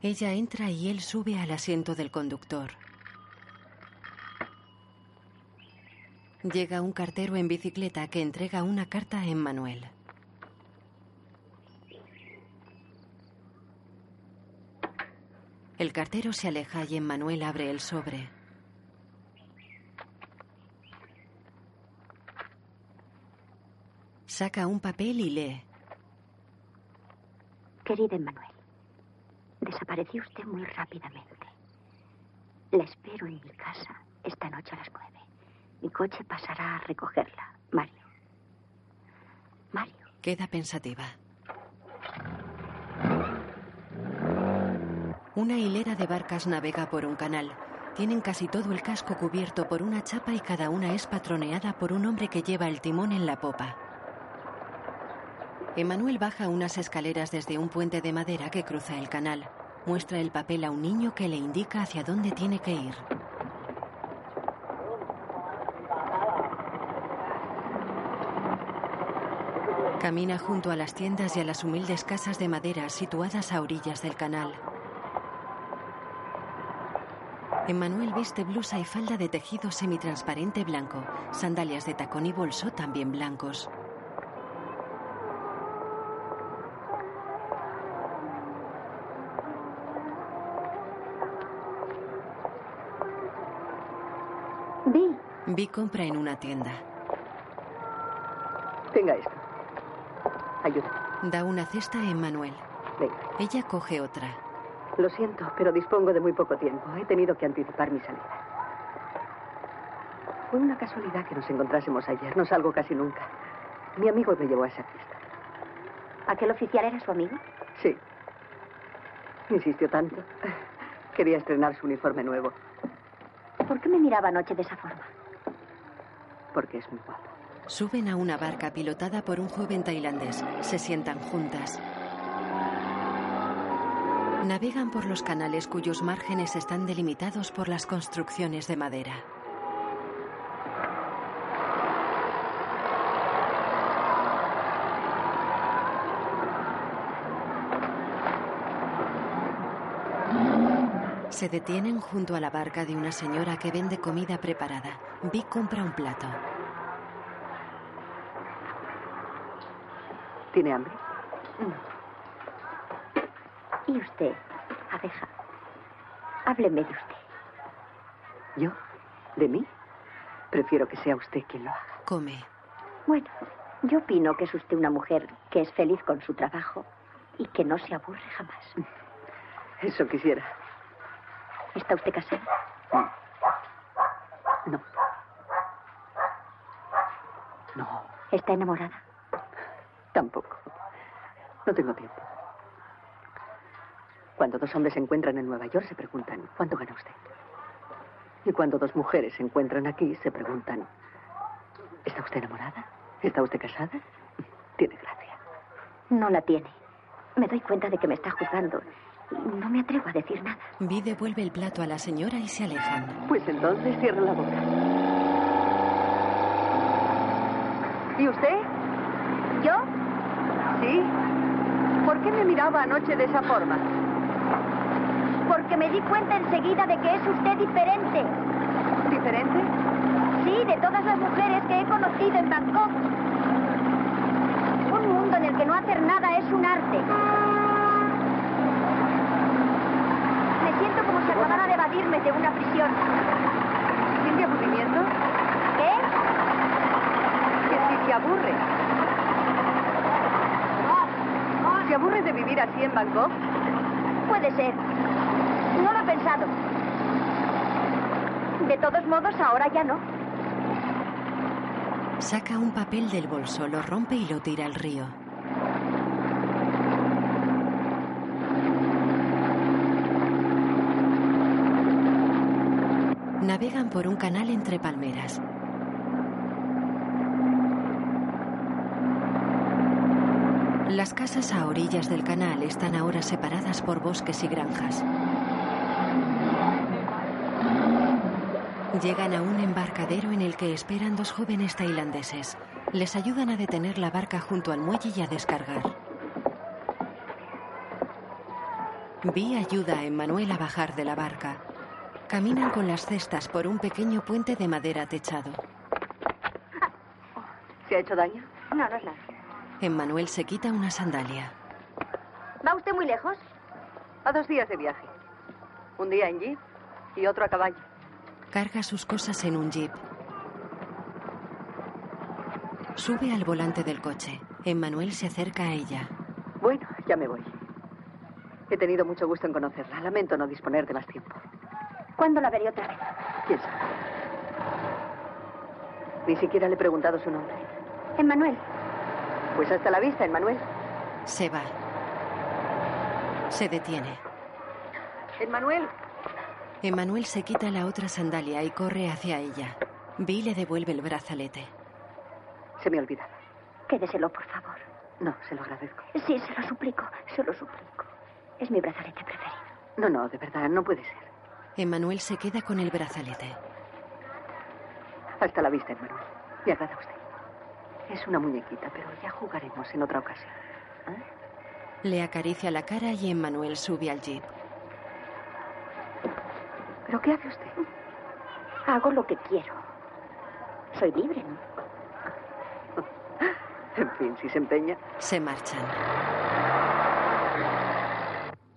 Ella entra y él sube al asiento del conductor. Llega un cartero en bicicleta que entrega una carta a Emmanuel. El cartero se aleja y Emmanuel abre el sobre. Saca un papel y lee. Querida Emmanuel, desapareció usted muy rápidamente. La espero en mi casa esta noche a las nueve. Mi coche pasará a recogerla. Mario. Mario. Queda pensativa. Una hilera de barcas navega por un canal. Tienen casi todo el casco cubierto por una chapa y cada una es patroneada por un hombre que lleva el timón en la popa. Emanuel baja unas escaleras desde un puente de madera que cruza el canal. Muestra el papel a un niño que le indica hacia dónde tiene que ir. Camina junto a las tiendas y a las humildes casas de madera situadas a orillas del canal. Emmanuel viste blusa y falda de tejido semitransparente blanco, sandalias de tacón y bolso también blancos. Vi. Vi compra en una tienda. Tenga esto. Ayuda. Da una cesta a Emmanuel. Venga. Ella coge otra. Lo siento, pero dispongo de muy poco tiempo. He tenido que anticipar mi salida. Fue una casualidad que nos encontrásemos ayer. No salgo casi nunca. Mi amigo me llevó a esa fiesta. ¿Aquel oficial era su amigo? Sí. Insistió tanto. Quería estrenar su uniforme nuevo. ¿Por qué me miraba anoche de esa forma? Porque es muy guapo. Suben a una barca pilotada por un joven tailandés. Se sientan juntas. Navegan por los canales cuyos márgenes están delimitados por las construcciones de madera. Se detienen junto a la barca de una señora que vende comida preparada. Vi compra un plato. ¿Tiene hambre? ¿Y usted, abeja? Hábleme de usted. ¿Yo? ¿De mí? Prefiero que sea usted quien lo haga. Come. Bueno, yo opino que es usted una mujer que es feliz con su trabajo y que no se aburre jamás. Eso quisiera. ¿Está usted casada? No. No, ¿Está enamorada? tampoco. No tengo tiempo. Cuando dos hombres se encuentran en Nueva York se preguntan, ¿cuánto gana usted? Y cuando dos mujeres se encuentran aquí se preguntan, ¿está usted enamorada? ¿Está usted casada? Tiene gracia. No la tiene. Me doy cuenta de que me está juzgando. No me atrevo a decir nada. Vi devuelve el plato a la señora y se alejan. Pues entonces cierre la boca. ¿Y usted? ¿Yo? ¿Sí? ¿Por qué me miraba anoche de esa forma? Porque me di cuenta enseguida de que es usted diferente. ¿Diferente? Sí, de todas las mujeres que he conocido en Bangkok. Un mundo en el que no hacer nada es un arte. Me siento como si acabara de evadirme de una prisión. ¿Siente aburrimiento? ¿Qué? Que si se aburre. de vivir así en Bangkok? Puede ser. De todos modos, ahora ya no. Saca un papel del bolso, lo rompe y lo tira al río. Navegan por un canal entre palmeras. Las casas a orillas del canal están ahora separadas por bosques y granjas. Llegan a un embarcadero en el que esperan dos jóvenes tailandeses. Les ayudan a detener la barca junto al muelle y a descargar. Vi ayuda a Emmanuel a bajar de la barca. Caminan con las cestas por un pequeño puente de madera techado. ¿Se ha hecho daño? No, no es nada. Emmanuel se quita una sandalia. ¿Va usted muy lejos? A dos días de viaje. Un día en jeep y otro a caballo. Carga sus cosas en un jeep. Sube al volante del coche. Emmanuel se acerca a ella. Bueno, ya me voy. He tenido mucho gusto en conocerla. Lamento no disponer de más tiempo. ¿Cuándo la veré otra vez? ¿Quién sabe? Ni siquiera le he preguntado su nombre. Emmanuel. Pues hasta la vista, Emmanuel. Se va. Se detiene. Emmanuel. Emmanuel se quita la otra sandalia y corre hacia ella. Vi le devuelve el brazalete. Se me olvidaba. Quédeselo, por favor. No, se lo agradezco. Sí, se lo suplico, se lo suplico. Es mi brazalete preferido. No, no, de verdad, no puede ser. Emmanuel se queda con el brazalete. Hasta la vista, Emmanuel. Me agrada usted. Es una muñequita, pero ya jugaremos en otra ocasión. ¿Eh? Le acaricia la cara y Emmanuel sube al jeep. ¿Pero qué hace usted? Hago lo que quiero. Soy libre, ¿no? En fin, si se empeña. Se marchan.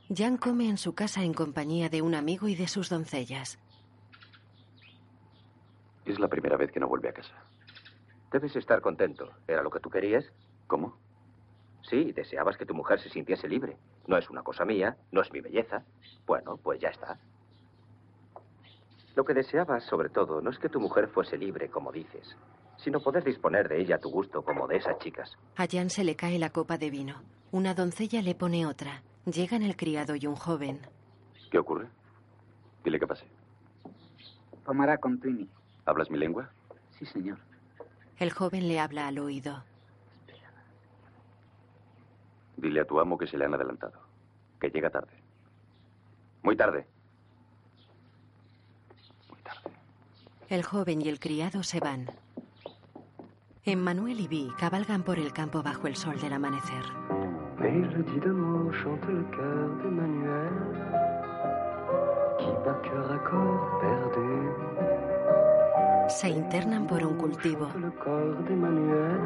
Jan come en su casa en compañía de un amigo y de sus doncellas. Es la primera vez que no vuelve a casa. Debes estar contento. ¿Era lo que tú querías? ¿Cómo? Sí, deseabas que tu mujer se sintiese libre. No es una cosa mía, no es mi belleza. Bueno, pues ya está. Lo que deseabas, sobre todo, no es que tu mujer fuese libre, como dices, sino poder disponer de ella a tu gusto, como de esas chicas. A Jan se le cae la copa de vino. Una doncella le pone otra. Llegan el criado y un joven. ¿Qué ocurre? Dile que pase. Tomará con Twinny. ¿Hablas mi lengua? Sí, señor. El joven le habla al oído. Dile a tu amo que se le han adelantado. Que llega tarde. Muy tarde. El joven y el criado se van. Emmanuel y Vi cabalgan por el campo bajo el sol del amanecer. Mélodie d'amour chante le cœur d'Emmanuel qui bat cœur à corps perdu. Se internan por un cultivo. Le corps d'Emmanuel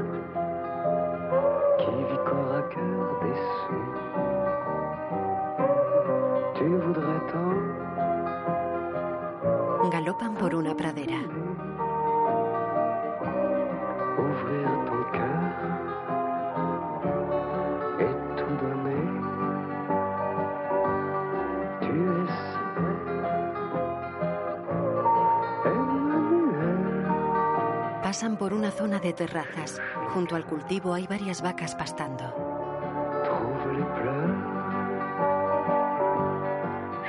qui vit corps à cœur déçu. Tu voudrais tant Galopan por una pradera. Pasan por una zona de terrazas. Junto al cultivo hay varias vacas pastando.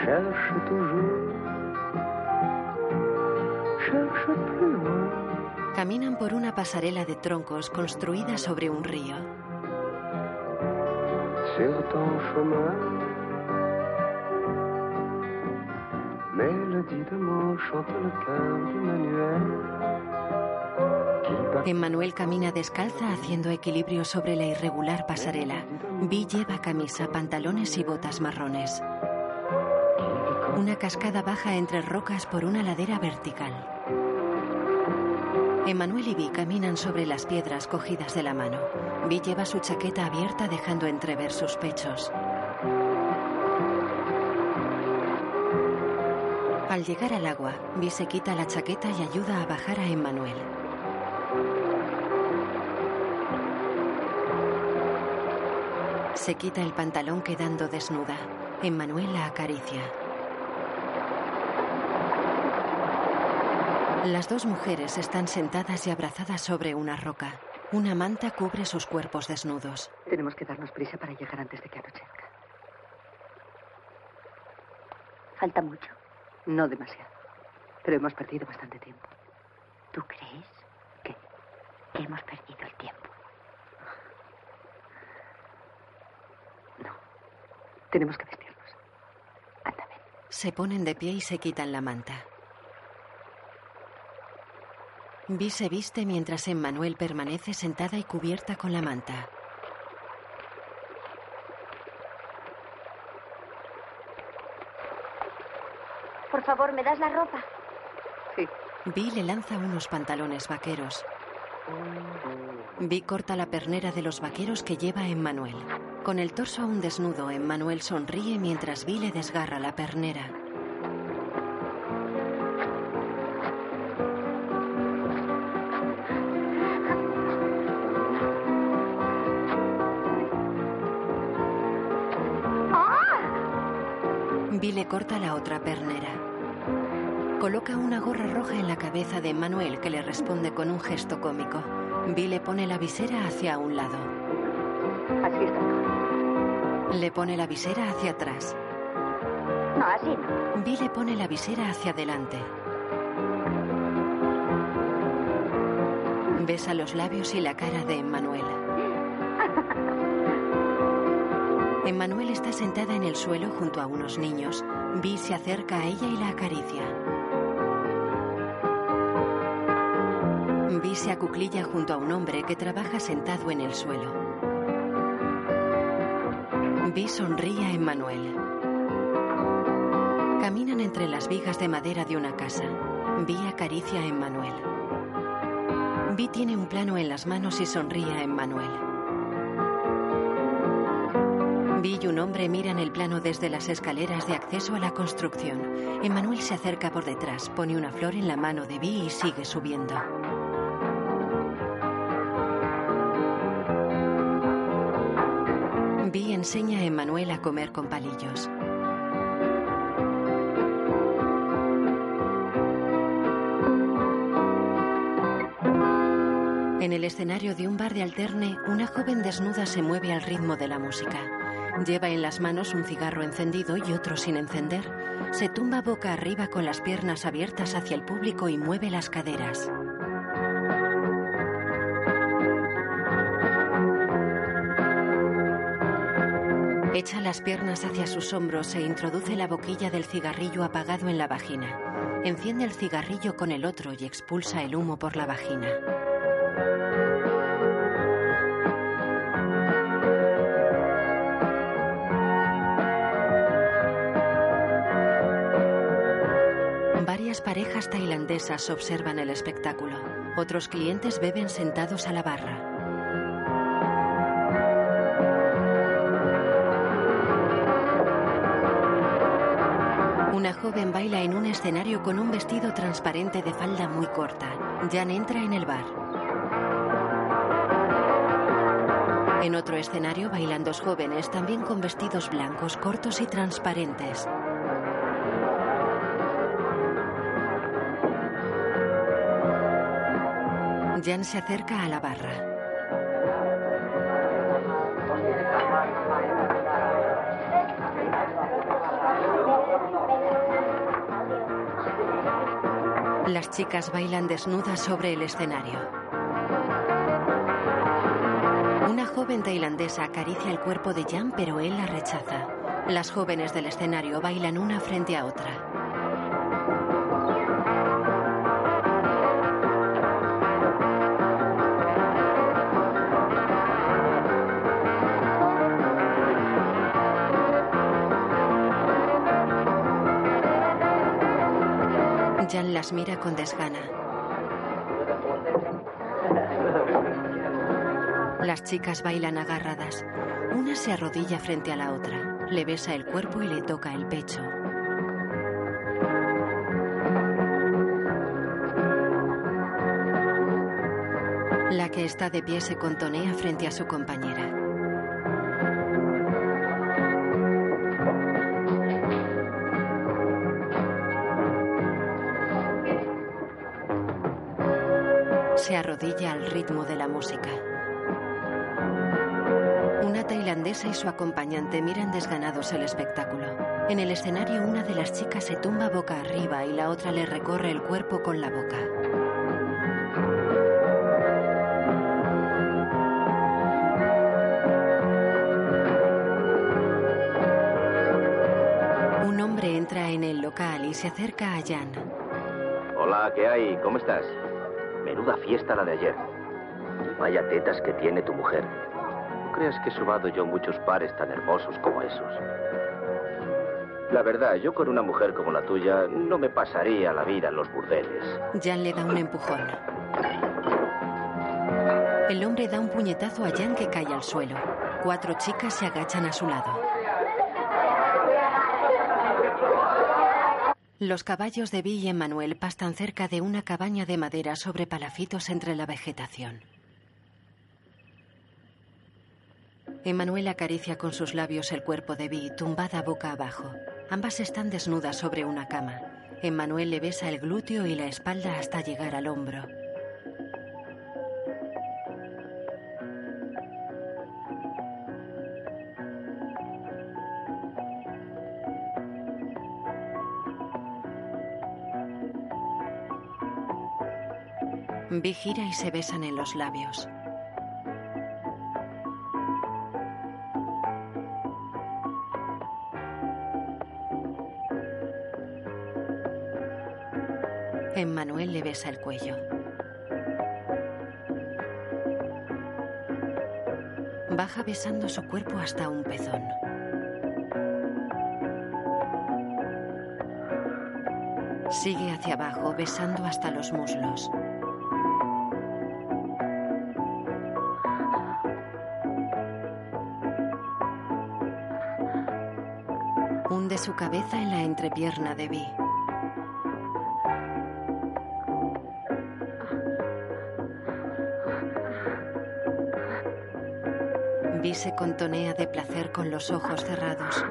Cherche toujours. Caminan por una pasarela de troncos construida sobre un río. Emmanuel camina descalza haciendo equilibrio sobre la irregular pasarela. Vi lleva camisa, pantalones y botas marrones. Una cascada baja entre rocas por una ladera vertical. Emmanuel y Vi caminan sobre las piedras cogidas de la mano. Vi lleva su chaqueta abierta dejando entrever sus pechos. Al llegar al agua, Vi se quita la chaqueta y ayuda a bajar a Emmanuel. Se quita el pantalón quedando desnuda. Emmanuel la acaricia. Las dos mujeres están sentadas y abrazadas sobre una roca. Una manta cubre sus cuerpos desnudos. Tenemos que darnos prisa para llegar antes de que anochezca. Falta mucho. No demasiado. Pero hemos perdido bastante tiempo. ¿Tú crees? ¿Qué? Que hemos perdido el tiempo. No. Tenemos que vestirnos. Anda, ven. Se ponen de pie y se quitan la manta. Vi se viste mientras Emmanuel permanece sentada y cubierta con la manta. Por favor, ¿me das la ropa? Sí. Vi le lanza unos pantalones vaqueros. Vi corta la pernera de los vaqueros que lleva Emmanuel. Con el torso aún desnudo, Emmanuel sonríe mientras Vi le desgarra la pernera. Vi le corta la otra pernera. Coloca una gorra roja en la cabeza de Emmanuel que le responde con un gesto cómico. Vi le pone la visera hacia un lado. Así está. Le pone la visera hacia atrás. No, así no. Vi le pone la visera hacia adelante. Besa los labios y la cara de Emmanuel. Emmanuel está sentada en el suelo junto a unos niños. Vi se acerca a ella y la acaricia. Vi se acuclilla junto a un hombre que trabaja sentado en el suelo. Vi sonríe a Emmanuel. Caminan entre las vigas de madera de una casa. Vi acaricia a Emmanuel. Vi tiene un plano en las manos y sonríe a Emmanuel. Vi y un hombre miran el plano desde las escaleras de acceso a la construcción. Emmanuel se acerca por detrás, pone una flor en la mano de Vi y sigue subiendo. Vi enseña a Emmanuel a comer con palillos. En el escenario de un bar de alterne, una joven desnuda se mueve al ritmo de la música. Lleva en las manos un cigarro encendido y otro sin encender. Se tumba boca arriba con las piernas abiertas hacia el público y mueve las caderas. Echa las piernas hacia sus hombros e introduce la boquilla del cigarrillo apagado en la vagina. Enciende el cigarrillo con el otro y expulsa el humo por la vagina. Parejas tailandesas observan el espectáculo. Otros clientes beben sentados a la barra. Una joven baila en un escenario con un vestido transparente de falda muy corta. Jan entra en el bar. En otro escenario bailan dos jóvenes también con vestidos blancos cortos y transparentes. Jan se acerca a la barra. Las chicas bailan desnudas sobre el escenario. Una joven tailandesa acaricia el cuerpo de Jan, pero él la rechaza. Las jóvenes del escenario bailan una frente a otra. Mira con desgana. Las chicas bailan agarradas. Una se arrodilla frente a la otra. Le besa el cuerpo y le toca el pecho. La que está de pie se contonea frente a su compañera. Al ritmo de la música. Una tailandesa y su acompañante miran desganados el espectáculo. En el escenario una de las chicas se tumba boca arriba y la otra le recorre el cuerpo con la boca. Un hombre entra en el local y se acerca a Jan. Hola, ¿qué hay? ¿Cómo estás? Menuda fiesta la de ayer. Vaya tetas que tiene tu mujer. No creas que he subado yo muchos pares tan hermosos como esos. La verdad, yo con una mujer como la tuya no me pasaría la vida en los burdeles. Jan le da un empujón. El hombre da un puñetazo a Jan que cae al suelo. Cuatro chicas se agachan a su lado. Los caballos de Vi y Emmanuel pastan cerca de una cabaña de madera sobre palafitos entre la vegetación. Emmanuel acaricia con sus labios el cuerpo de Vi, tumbada boca abajo. Ambas están desnudas sobre una cama. Emmanuel le besa el glúteo y la espalda hasta llegar al hombro. Vi gira y se besan en los labios. Emmanuel le besa el cuello. Baja besando su cuerpo hasta un pezón. Sigue hacia abajo besando hasta los muslos. Su cabeza en la entrepierna de Vi. Vi se contonea de placer con los ojos cerrados.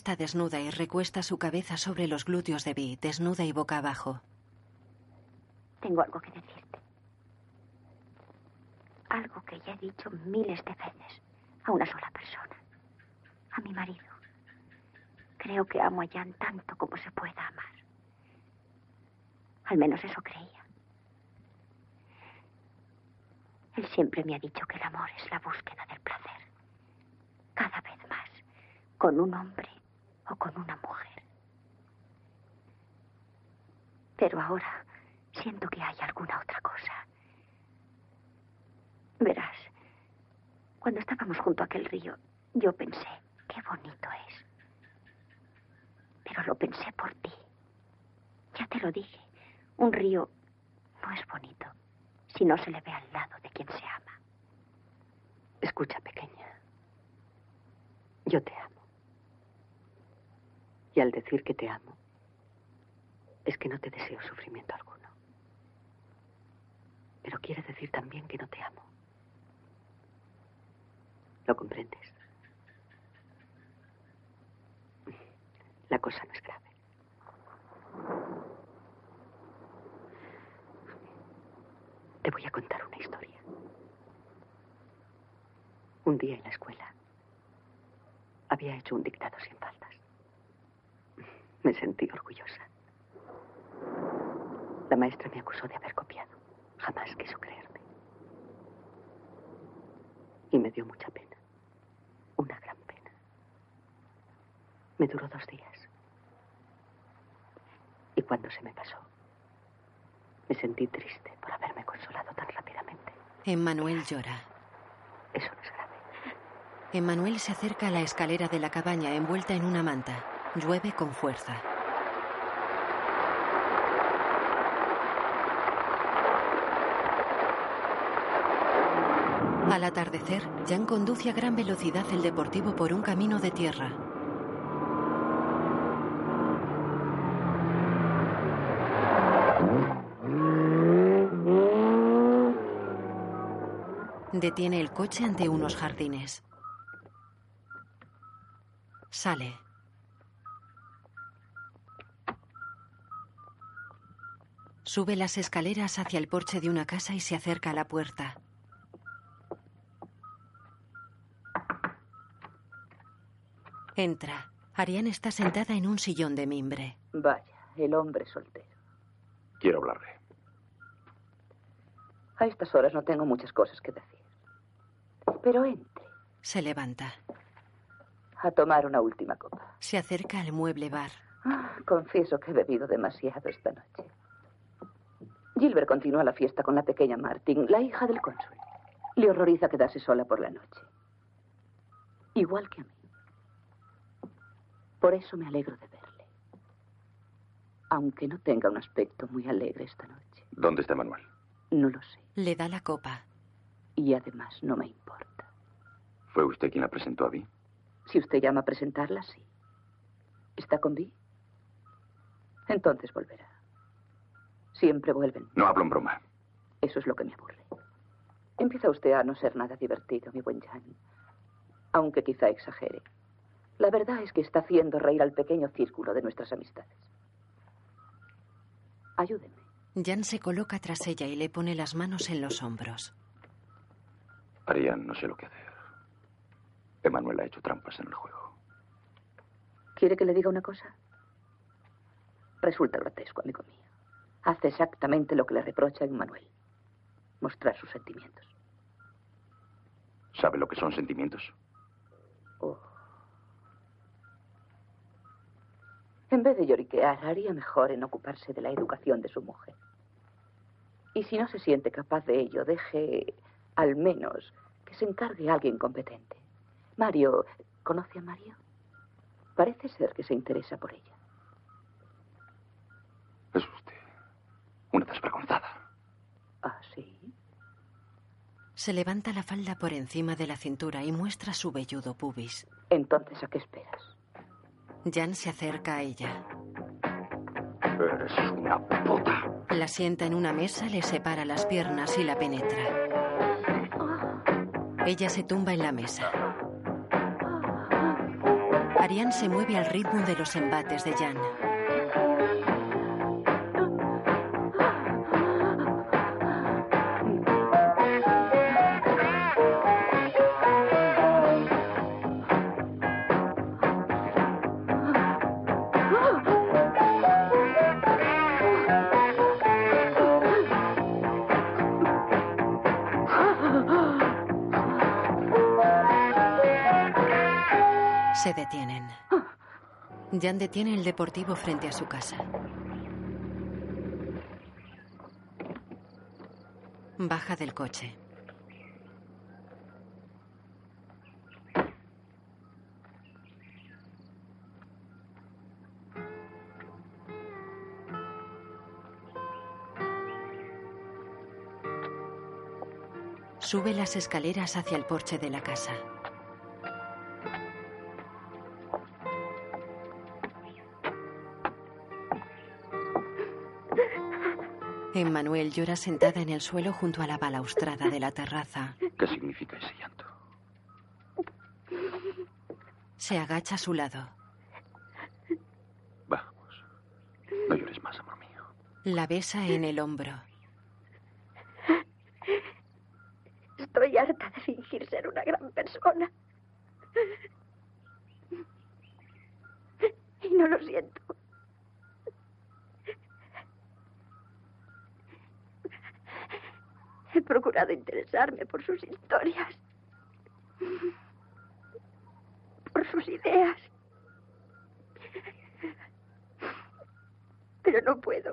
Está desnuda y recuesta su cabeza sobre los glúteos de Vi, desnuda y boca abajo. Tengo algo que decirte. Algo que ya he dicho miles de veces a una sola persona. A mi marido. Creo que amo a Jan tanto como se pueda amar. Al menos eso creía. Él siempre me ha dicho que el amor es la búsqueda del placer. Cada vez más. Con un hombre con una mujer. Pero ahora siento que hay alguna otra cosa. Verás, cuando estábamos junto a aquel río, yo pensé, qué bonito es. Pero lo pensé por ti. Ya te lo dije, un río no es bonito si no se le ve al lado de quien se ama. Escucha, pequeña. Yo te amo. Al decir que te amo, es que no te deseo sufrimiento alguno. Pero quiere decir también que no te amo. ¿Lo comprendes? La cosa no es grave. Te voy a contar una historia. Un día en la escuela había hecho un dictado sin faltas. Me sentí orgullosa. La maestra me acusó de haber copiado. Jamás quiso creerme. Y me dio mucha pena. Una gran pena. Me duró dos días. Y cuando se me pasó, me sentí triste por haberme consolado tan rápidamente. Emmanuel llora. Eso no es grave. Emmanuel se acerca a la escalera de la cabaña envuelta en una manta. Llueve con fuerza. Al atardecer, Jan conduce a gran velocidad el deportivo por un camino de tierra. Detiene el coche ante unos jardines. Sale. Sube las escaleras hacia el porche de una casa y se acerca a la puerta. Entra. Ariane está sentada en un sillón de mimbre. Vaya, el hombre soltero. Quiero hablarle. A estas horas no tengo muchas cosas que decir. Pero entre. Se levanta. A tomar una última copa. Se acerca al mueble bar. Ah, confieso que he bebido demasiado esta noche. Gilbert continúa la fiesta con la pequeña Martin, la hija del cónsul. Le horroriza quedarse sola por la noche. Igual que a mí. Por eso me alegro de verle. Aunque no tenga un aspecto muy alegre esta noche. ¿Dónde está Manuel? No lo sé. Le da la copa. Y además no me importa. ¿Fue usted quien la presentó a Vi? Si usted llama a presentarla, sí. ¿Está con Vi? Entonces volverá. Siempre vuelven. No hablo en broma. Eso es lo que me aburre. Empieza usted a no ser nada divertido, mi buen Jan. Aunque quizá exagere. La verdad es que está haciendo reír al pequeño círculo de nuestras amistades. Ayúdeme. Jan se coloca tras ella y le pone las manos en los hombros. Ariane, no sé lo que hacer. Emanuel ha hecho trampas en el juego. ¿Quiere que le diga una cosa? Resulta grotesco, amigo mío. Hace exactamente lo que le reprocha a Emanuel. Mostrar sus sentimientos. ¿Sabe lo que son sentimientos? Oh. En vez de lloriquear, haría mejor en ocuparse de la educación de su mujer. Y si no se siente capaz de ello, deje al menos que se encargue alguien competente. Mario, ¿conoce a Mario? Parece ser que se interesa por ella. Es usted una desvergonzada. ¿Ah, sí? Se levanta la falda por encima de la cintura y muestra su velludo pubis. Entonces, ¿a qué esperas? Jan se acerca a ella. Eres una puta. La sienta en una mesa, le separa las piernas y la penetra. Ella se tumba en la mesa. Ariane se mueve al ritmo de los embates de Jan. Se detienen. Jan detiene el deportivo frente a su casa. Baja del coche. Sube las escaleras hacia el porche de la casa. Emmanuel llora sentada en el suelo junto a la balaustrada de la terraza. ¿Qué significa ese llanto? Se agacha a su lado. Vamos. No llores más, amor mío. La besa en el hombro. Estoy harta de fingir ser una gran persona. Y no lo siento. He procurado interesarme por sus historias, por sus ideas. Pero no puedo.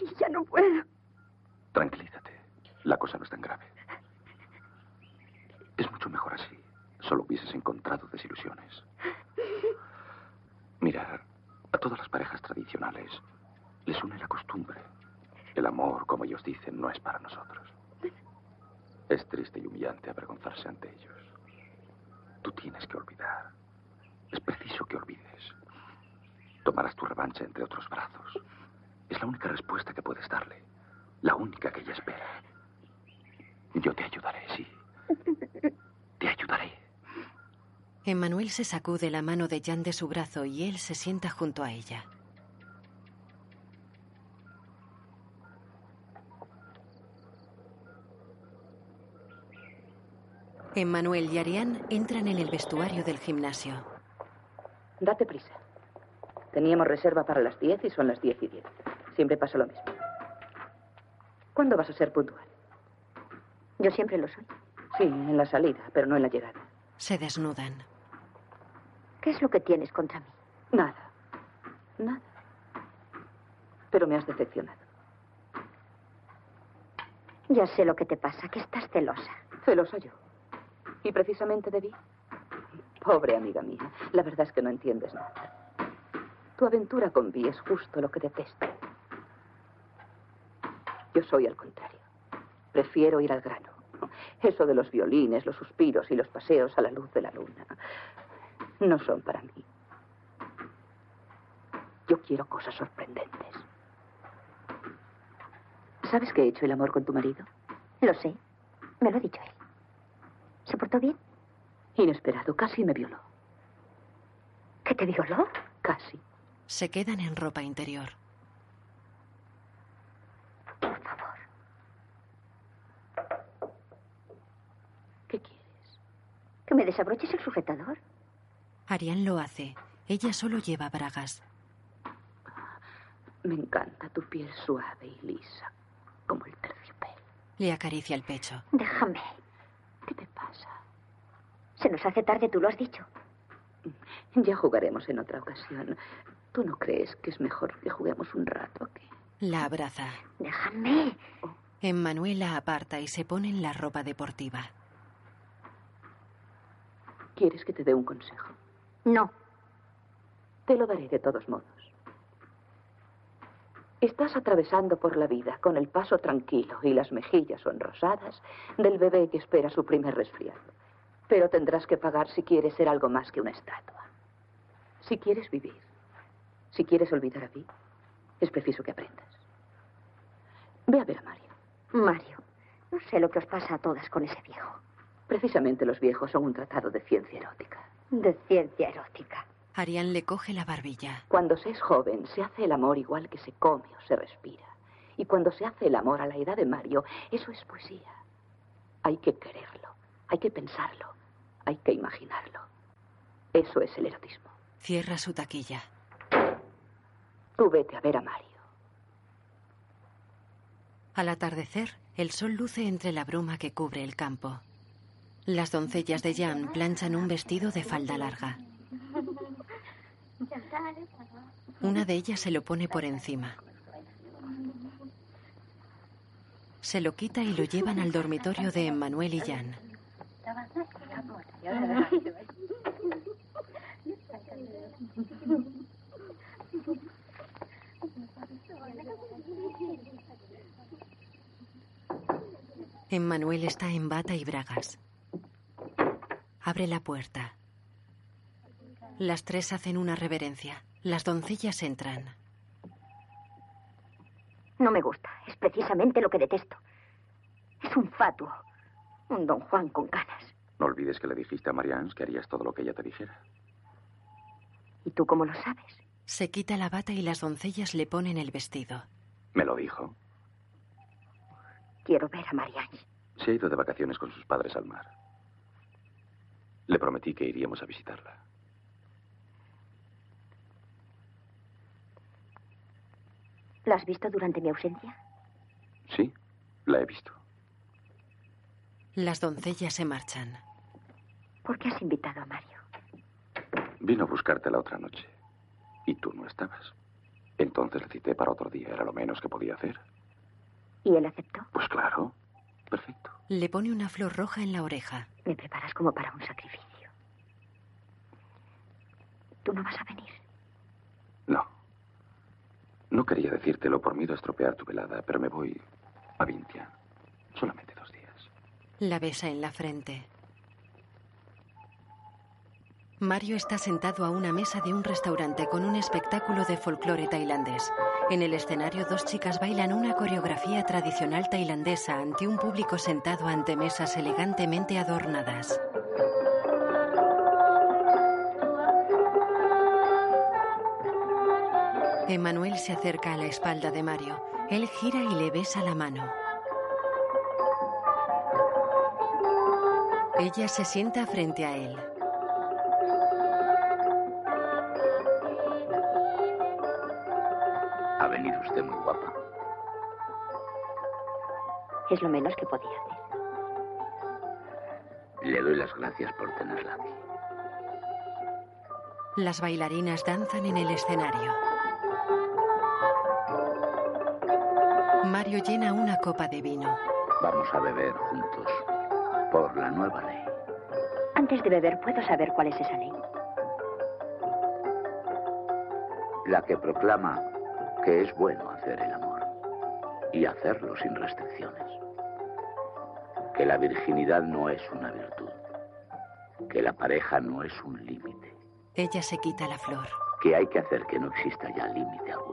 Y ya no puedo. Tranquilízate. La cosa no es tan grave. Es mucho mejor así. Solo hubieses encontrado desilusiones. Mira, a todas las parejas tradicionales les une la costumbre. El amor, como ellos dicen, no es para nosotros. Es triste y humillante avergonzarse ante ellos. Tú tienes que olvidar. Es preciso que olvides. Tomarás tu revancha entre otros brazos. Es la única respuesta que puedes darle. La única que ella espera. Yo te ayudaré, sí. Te ayudaré. Emmanuel se sacude la mano de Jan de su brazo y él se sienta junto a ella. Emmanuel y Ariane entran en el vestuario del gimnasio. Date prisa. Teníamos reserva para las 10 y son las 10 y 10. Siempre pasa lo mismo. ¿Cuándo vas a ser puntual? Yo siempre lo soy. Sí, en la salida, pero no en la llegada. Se desnudan. ¿Qué es lo que tienes contra mí? Nada. Nada. Pero me has decepcionado. Ya sé lo que te pasa, que estás celosa. Celosa yo. Y precisamente de mí. Pobre amiga mía, la verdad es que no entiendes nada. Tu aventura con Vi es justo lo que detesto. Yo soy al contrario. Prefiero ir al grano. Eso de los violines, los suspiros y los paseos a la luz de la luna no son para mí. Yo quiero cosas sorprendentes. ¿Sabes que he hecho el amor con tu marido? Lo sé. Me lo ha dicho él. ¿Se portó bien? Inesperado, casi me violó. ¿Qué te violó? Casi. Se quedan en ropa interior. Por favor. ¿Qué quieres? ¿Que me desabroches el sujetador? Ariane lo hace. Ella solo lleva bragas. Me encanta tu piel suave y lisa, como el terciopelo. Le acaricia el pecho. Déjame. ¿Qué te pasa? Se nos hace tarde, tú lo has dicho. Ya jugaremos en otra ocasión. ¿Tú no crees que es mejor que juguemos un rato aquí? La abraza. Déjame. Emmanuel la aparta y se pone en la ropa deportiva. ¿Quieres que te dé un consejo? No. Te lo daré de todos modos. Estás atravesando por la vida con el paso tranquilo y las mejillas sonrosadas del bebé que espera su primer resfriado. Pero tendrás que pagar si quieres ser algo más que una estatua. Si quieres vivir, si quieres olvidar a ti, es preciso que aprendas. Ve a ver a Mario. Mario, no sé lo que os pasa a todas con ese viejo. Precisamente los viejos son un tratado de ciencia erótica. De ciencia erótica. Ariane le coge la barbilla. Cuando se es joven, se hace el amor igual que se come o se respira. Y cuando se hace el amor a la edad de Mario, eso es poesía. Hay que quererlo, hay que pensarlo, hay que imaginarlo. Eso es el erotismo. Cierra su taquilla. Tú vete a ver a Mario. Al atardecer, el sol luce entre la bruma que cubre el campo. Las doncellas de Jan planchan un vestido de falda larga. Una de ellas se lo pone por encima. Se lo quita y lo llevan al dormitorio de Emmanuel y Jan. Emmanuel está en bata y bragas. Abre la puerta. Las tres hacen una reverencia. Las doncellas entran. No me gusta. Es precisamente lo que detesto. Es un fatuo. Un don Juan con canas. No olvides que le dijiste a Marianne que harías todo lo que ella te dijera. ¿Y tú cómo lo sabes? Se quita la bata y las doncellas le ponen el vestido. Me lo dijo. Quiero ver a Marianne. Se ha ido de vacaciones con sus padres al mar. Le prometí que iríamos a visitarla. ¿La has visto durante mi ausencia? Sí, la he visto. Las doncellas se marchan. ¿Por qué has invitado a Mario? Vino a buscarte la otra noche. Y tú no estabas. Entonces le cité para otro día. Era lo menos que podía hacer. ¿Y él aceptó? Pues claro. Perfecto. Le pone una flor roja en la oreja. Me preparas como para un sacrificio. ¿Tú no vas a venir? No. No quería decírtelo por miedo a estropear tu velada, pero me voy a Vintia. Solamente dos días. La besa en la frente. Mario está sentado a una mesa de un restaurante con un espectáculo de folclore tailandés. En el escenario dos chicas bailan una coreografía tradicional tailandesa ante un público sentado ante mesas elegantemente adornadas. Emanuel se acerca a la espalda de Mario. Él gira y le besa la mano. Ella se sienta frente a él. Ha venido usted muy guapa. Es lo menos que podía hacer. Le doy las gracias por tenerla aquí. Las bailarinas danzan en el escenario. Mario llena una copa de vino. Vamos a beber juntos por la nueva ley. Antes de beber, ¿puedo saber cuál es esa ley? La que proclama que es bueno hacer el amor y hacerlo sin restricciones. Que la virginidad no es una virtud. Que la pareja no es un límite. Ella se quita la flor. Que hay que hacer que no exista ya límite alguno.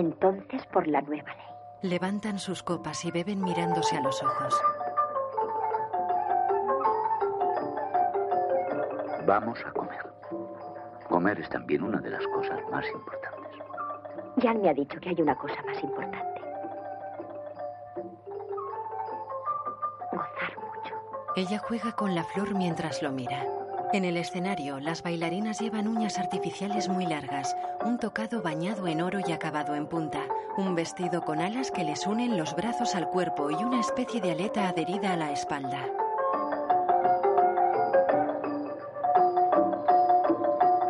Entonces, por la nueva ley. Levantan sus copas y beben mirándose a los ojos. Vamos a comer. Comer es también una de las cosas más importantes. Jan me ha dicho que hay una cosa más importante. Gozar mucho. Ella juega con la flor mientras lo mira. En el escenario, las bailarinas llevan uñas artificiales muy largas, un tocado bañado en oro y acabado en punta, un vestido con alas que les unen los brazos al cuerpo y una especie de aleta adherida a la espalda.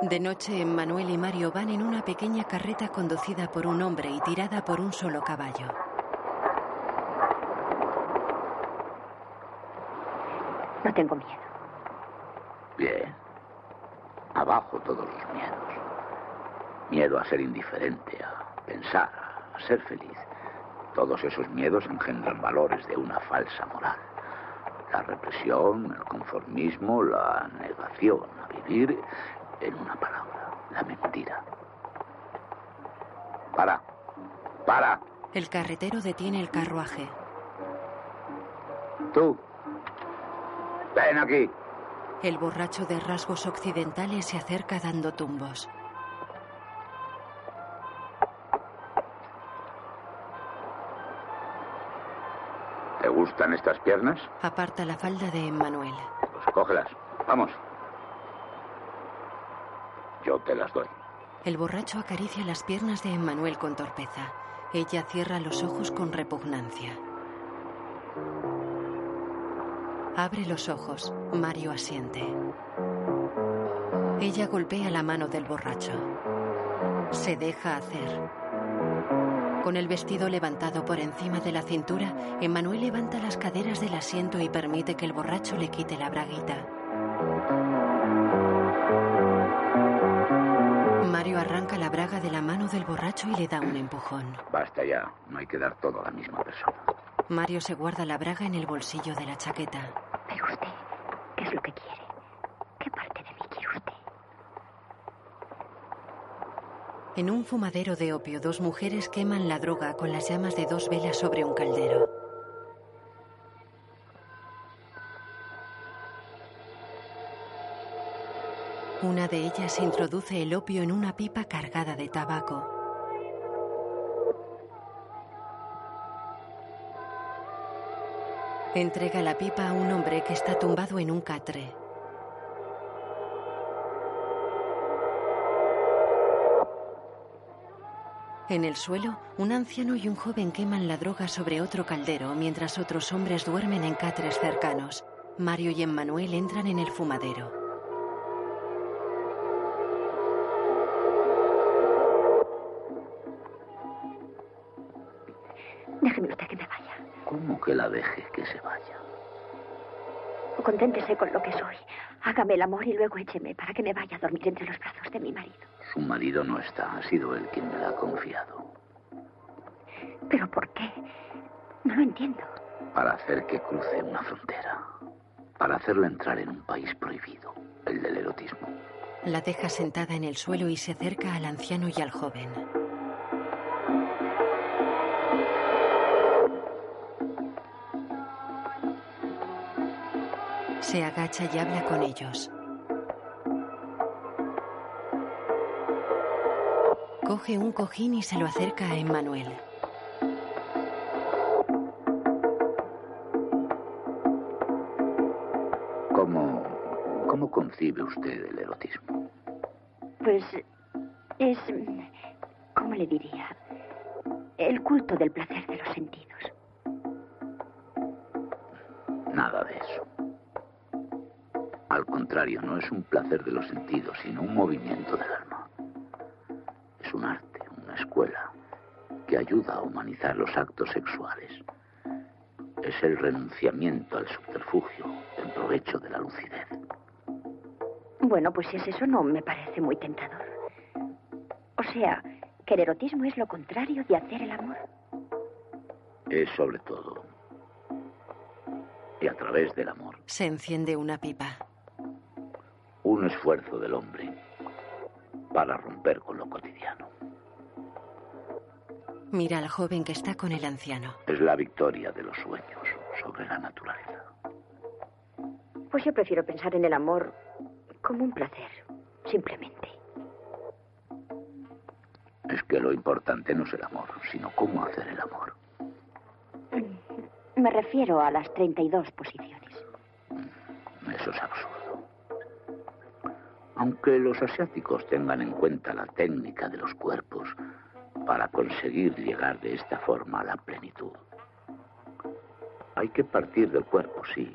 De noche, Manuel y Mario van en una pequeña carreta conducida por un hombre y tirada por un solo caballo. No tengo miedo. Bien. Abajo todos los miedos. Miedo a ser indiferente, a pensar, a ser feliz. Todos esos miedos engendran valores de una falsa moral. La represión, el conformismo, la negación a vivir, en una palabra, la mentira. Para. Para. El carretero detiene el carruaje. Tú. Ven aquí. El borracho de rasgos occidentales se acerca dando tumbos. Gustan estas piernas? Aparta la falda de Emmanuel. Pues cógelas. Vamos. Yo te las doy. El borracho acaricia las piernas de Emmanuel con torpeza. Ella cierra los ojos con repugnancia. Abre los ojos. Mario asiente. Ella golpea la mano del borracho. Se deja hacer. Con el vestido levantado por encima de la cintura, Emmanuel levanta las caderas del asiento y permite que el borracho le quite la braguita. Mario arranca la braga de la mano del borracho y le da un empujón. Basta ya. No hay que dar todo a la misma persona. Mario se guarda la braga en el bolsillo de la chaqueta. Pero usted, ¿qué es lo que quiere? ¿Qué parte de mí quiere usted? En un fumadero de opio, dos mujeres queman la droga con las llamas de dos velas sobre un caldero. Una de ellas introduce el opio en una pipa cargada de tabaco. Entrega la pipa a un hombre que está tumbado en un catre. En el suelo, un anciano y un joven queman la droga sobre otro caldero mientras otros hombres duermen en catres cercanos. Mario y Emmanuel entran en el fumadero. Déjeme usted que me vaya. ¿Cómo que la deje que se vaya? O conténtese con lo que soy. Hágame el amor y luego écheme para que me vaya a dormir entre los brazos de mi marido. Su marido no está. Ha sido él quien me la ha confiado. ¿Pero por qué? No lo entiendo. Para hacer que cruce una frontera. Para hacerla entrar en un país prohibido, el del erotismo. La deja sentada en el suelo y se acerca al anciano y al joven. Se agacha y habla con ellos. Coge un cojín y se lo acerca a Emmanuel. ¿Cómo, ¿Cómo concibe usted el erotismo? Pues es... ¿Cómo le diría? El culto del placer de los sentidos. Nada de eso. Al contrario, no es un placer de los sentidos, sino un movimiento del alma. Ayuda a humanizar los actos sexuales. Es el renunciamiento al subterfugio en provecho de la lucidez. Bueno, pues si es eso, no me parece muy tentador. O sea, que el erotismo es lo contrario de hacer el amor. Es sobre todo. Y a través del amor. Se enciende una pipa. Un esfuerzo del hombre para romper con. Mira al joven que está con el anciano. Es la victoria de los sueños sobre la naturaleza. Pues yo prefiero pensar en el amor como un placer, simplemente. Es que lo importante no es el amor, sino cómo hacer el amor. Me refiero a las 32 posiciones. Eso es absurdo. Aunque los asiáticos tengan en cuenta la técnica de los cuerpos para conseguir llegar de esta forma a la plenitud. Hay que partir del cuerpo, sí,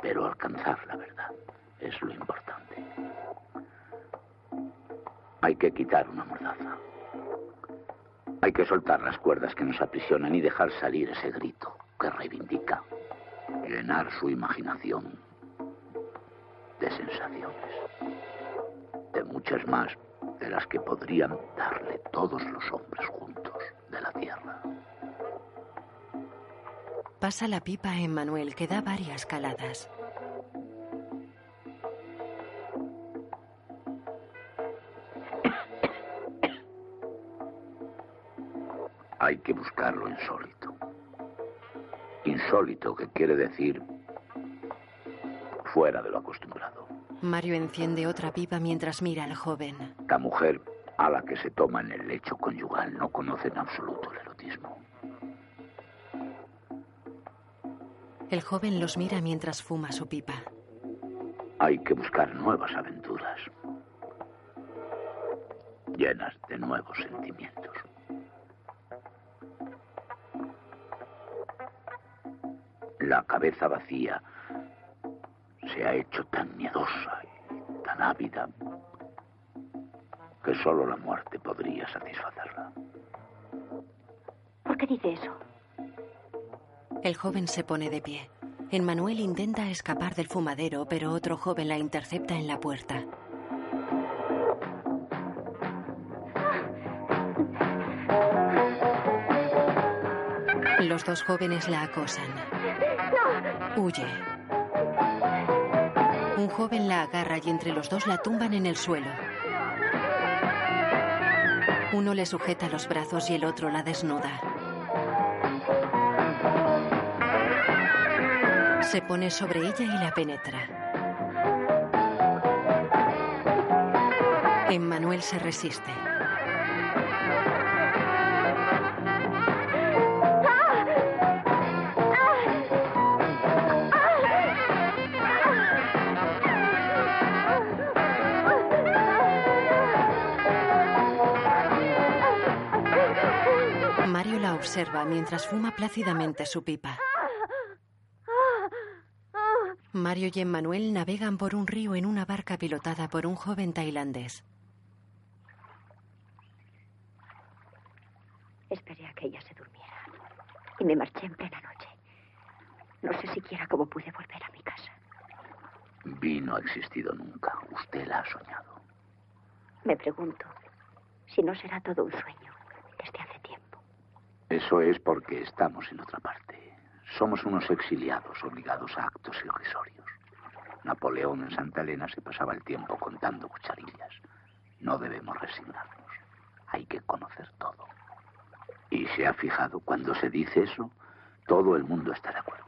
pero alcanzar la verdad es lo importante. Hay que quitar una mordaza. Hay que soltar las cuerdas que nos aprisionan y dejar salir ese grito que reivindica. Llenar su imaginación de sensaciones. De muchas más de las que podrían darle todos los hombres juntos de la tierra. Pasa la pipa a Emmanuel, que da varias caladas. Hay que buscar lo insólito. Insólito, que quiere decir fuera de lo acostumbrado. Mario enciende otra pipa mientras mira al joven. La mujer a la que se toma en el lecho conyugal no conoce en absoluto el erotismo. El joven los mira mientras fuma su pipa. Hay que buscar nuevas aventuras, llenas de nuevos sentimientos. La cabeza vacía se ha hecho tan miedosa y tan ávida que solo la muerte podría satisfacerla. ¿Por qué dice eso? El joven se pone de pie. Emmanuel intenta escapar del fumadero, pero otro joven la intercepta en la puerta. Los dos jóvenes la acosan. Huye. Un joven la agarra y entre los dos la tumban en el suelo. Uno le sujeta los brazos y el otro la desnuda. Se pone sobre ella y la penetra. Emmanuel se resiste. Observa mientras fuma plácidamente su pipa. Mario y Emmanuel navegan por un río en una barca pilotada por un joven tailandés. Esperé a que ella se durmiera y me marché en plena noche. No sé siquiera cómo pude volver a mi casa. Vi no ha existido nunca. Usted la ha soñado. Me pregunto si no será todo un sueño desde hace tiempo. Eso es porque estamos en otra parte. Somos unos exiliados obligados a actos irrisorios. Napoleón en Santa Elena se pasaba el tiempo contando cucharillas. No debemos resignarnos. Hay que conocer todo. Y se ha fijado, cuando se dice eso, todo el mundo está de acuerdo.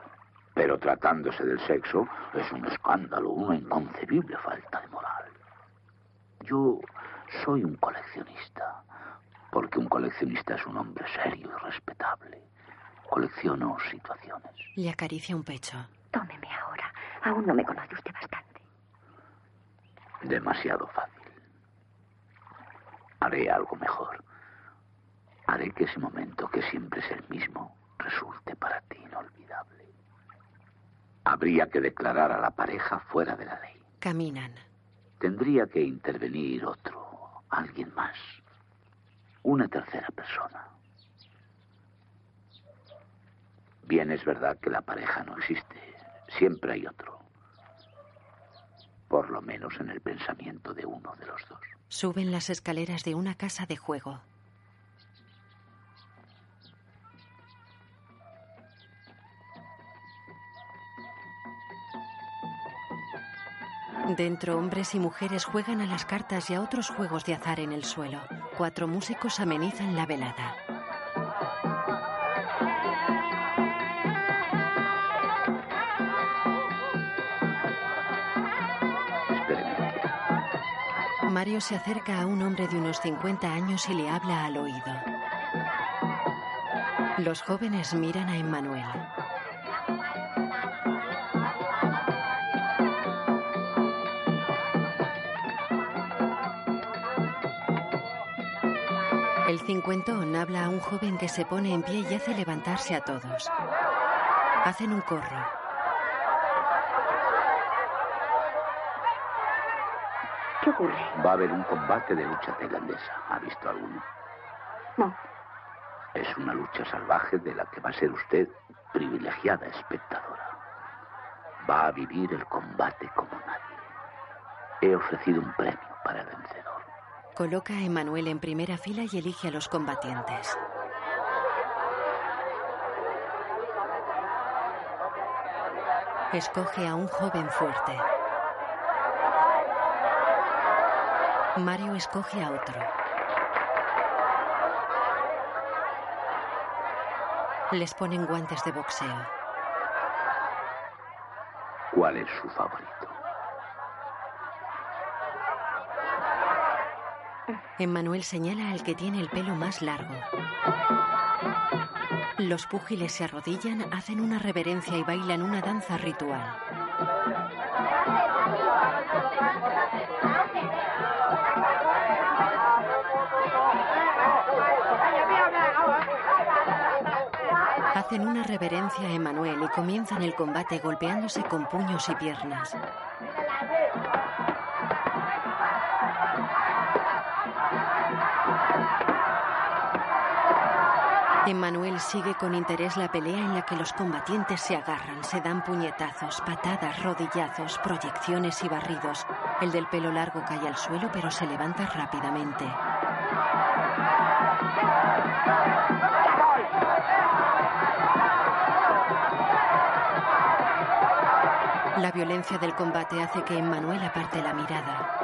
Pero tratándose del sexo, es un escándalo, una inconcebible falta de moral. Yo soy un coleccionista, porque un coleccionista es un hombre serio y respetable. Colecciono situaciones. Le acaricia un pecho. Tómeme ahora. Aún no me conoce usted bastante. Demasiado fácil. Haré algo mejor. Haré que ese momento, que siempre es el mismo, resulte para ti inolvidable. Habría que declarar a la pareja fuera de la ley. Caminan. Tendría que intervenir otro, alguien más. Una tercera persona. Bien es verdad que la pareja no existe. Siempre hay otro. Por lo menos en el pensamiento de uno de los dos. Suben las escaleras de una casa de juego. Dentro, hombres y mujeres juegan a las cartas y a otros juegos de azar en el suelo. Cuatro músicos amenizan la velada. Mario se acerca a un hombre de unos 50 años y le habla al oído. Los jóvenes miran a Emmanuel. El cincuentón habla a un joven que se pone en pie y hace levantarse a todos. Hacen un corro. ¿Qué ocurre? Va a haber un combate de lucha tailandesa. ¿Ha visto alguno? No. Es una lucha salvaje de la que va a ser usted privilegiada espectadora. Va a vivir el combate como nadie. He ofrecido un premio para el vencedor. Coloca a Emanuel en primera fila y elige a los combatientes. Escoge a un joven fuerte. Mario escoge a otro. Les ponen guantes de boxeo. ¿Cuál es su favorito? Emmanuel señala al que tiene el pelo más largo. Los púgiles se arrodillan, hacen una reverencia y bailan una danza ritual. Hacen una reverencia a Emmanuel y comienzan el combate golpeándose con puños y piernas. Emmanuel sigue con interés la pelea en la que los combatientes se agarran, se dan puñetazos, patadas, rodillazos, proyecciones y barridos. El del pelo largo cae al suelo pero se levanta rápidamente. La violencia del combate hace que Emmanuel aparte la mirada.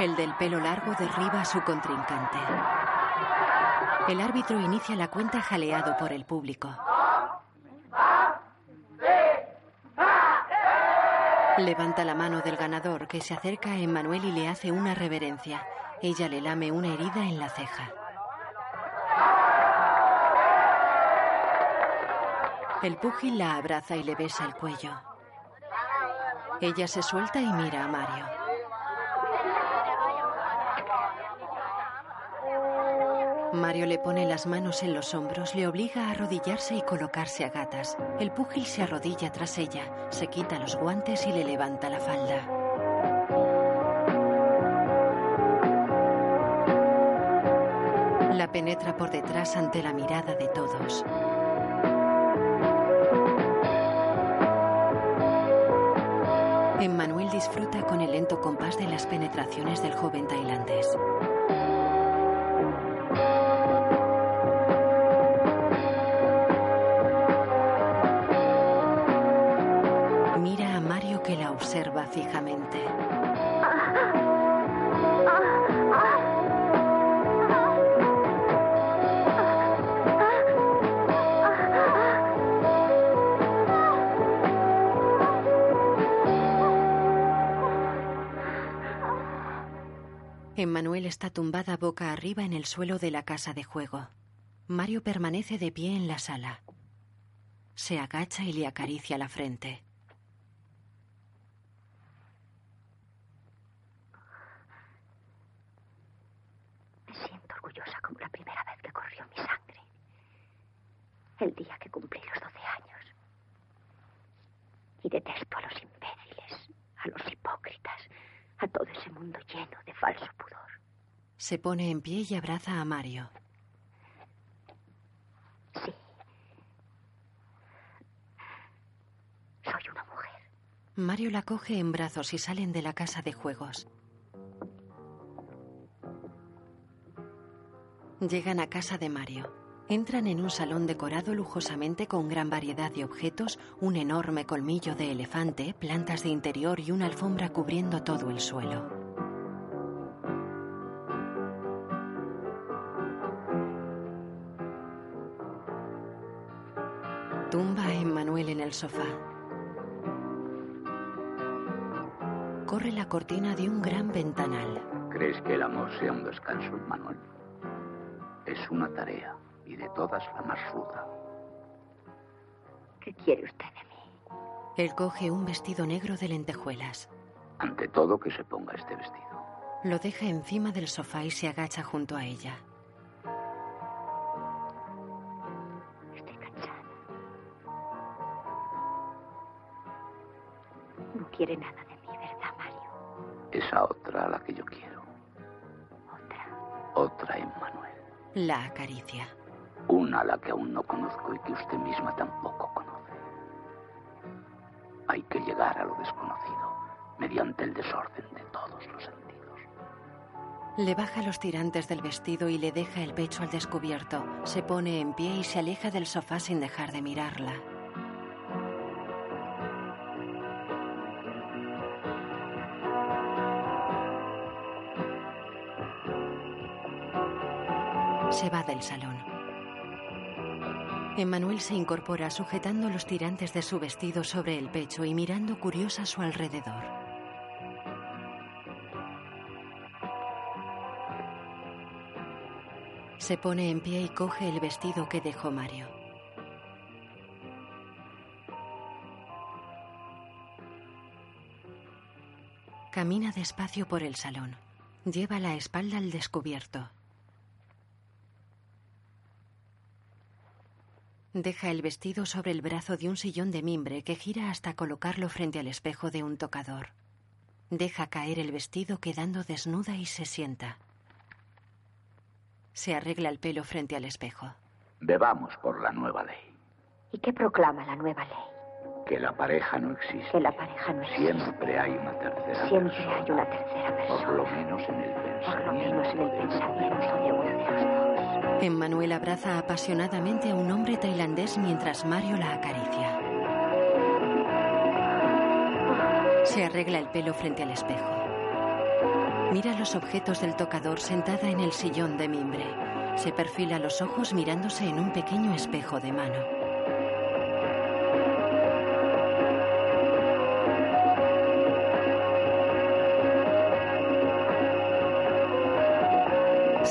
El del pelo largo derriba a su contrincante. El árbitro inicia la cuenta jaleado por el público. Levanta la mano del ganador que se acerca a Emmanuel y le hace una reverencia. Ella le lame una herida en la ceja. El púgil la abraza y le besa el cuello. Ella se suelta y mira a Mario. Mario le pone las manos en los hombros, le obliga a arrodillarse y colocarse a gatas. El púgil se arrodilla tras ella, se quita los guantes y le levanta la falda. La penetra por detrás ante la mirada de todos. Disfruta con el lento compás de las penetraciones del joven tailandés. Emmanuel está tumbada boca arriba en el suelo de la casa de juego. Mario permanece de pie en la sala. Se agacha y le acaricia la frente. Me siento orgullosa como la primera vez que corrió mi sangre. El día que cumplí los 12 años. Y detesto a los imbéciles, a los hipócritas, a todo ese mundo lleno de falso pudor. Se pone en pie y abraza a Mario. Sí. Soy una mujer. Mario la coge en brazos y salen de la casa de juegos. Llegan a casa de Mario. Entran en un salón decorado lujosamente con gran variedad de objetos, un enorme colmillo de elefante, plantas de interior y una alfombra cubriendo todo el suelo. Tumba a Emmanuel en el sofá. Corre la cortina de un gran ventanal. ¿Crees que el amor sea un descanso, Manuel? Es una tarea y de todas la más ruda. ¿Qué quiere usted de mí? Él coge un vestido negro de lentejuelas. Ante todo, que se ponga este vestido. Lo deja encima del sofá y se agacha junto a ella. Estoy cansada. No quiere nada de mí, ¿verdad, Mario? Esa otra a la que yo quiero. Otra. Otra Emmanuel. La acaricia. Una a la que aún no conozco y que usted misma tampoco conoce. Hay que llegar a lo desconocido mediante el desorden de todos los sentidos. Le baja los tirantes del vestido y le deja el pecho al descubierto. Se pone en pie y se aleja del sofá sin dejar de mirarla. Se va del salón. Emmanuel se incorpora sujetando los tirantes de su vestido sobre el pecho y mirando curiosa a su alrededor. Se pone en pie y coge el vestido que dejó Mario. Camina despacio por el salón. Lleva la espalda al descubierto. Deja el vestido sobre el brazo de un sillón de mimbre que gira hasta colocarlo frente al espejo de un tocador. Deja caer el vestido quedando desnuda y se sienta. Se arregla el pelo frente al espejo. Bebamos por la nueva ley. ¿Y qué proclama la nueva ley? Que la pareja no existe. Que la pareja no existe. Siempre hay una tercera Siempre persona. hay una tercera persona. Por lo menos en el Por lo pensamiento. menos en el pensamiento de uno de los dos. Emmanuel abraza apasionadamente a un hombre tailandés mientras Mario la acaricia. Se arregla el pelo frente al espejo. Mira los objetos del tocador sentada en el sillón de mimbre. Se perfila los ojos mirándose en un pequeño espejo de mano.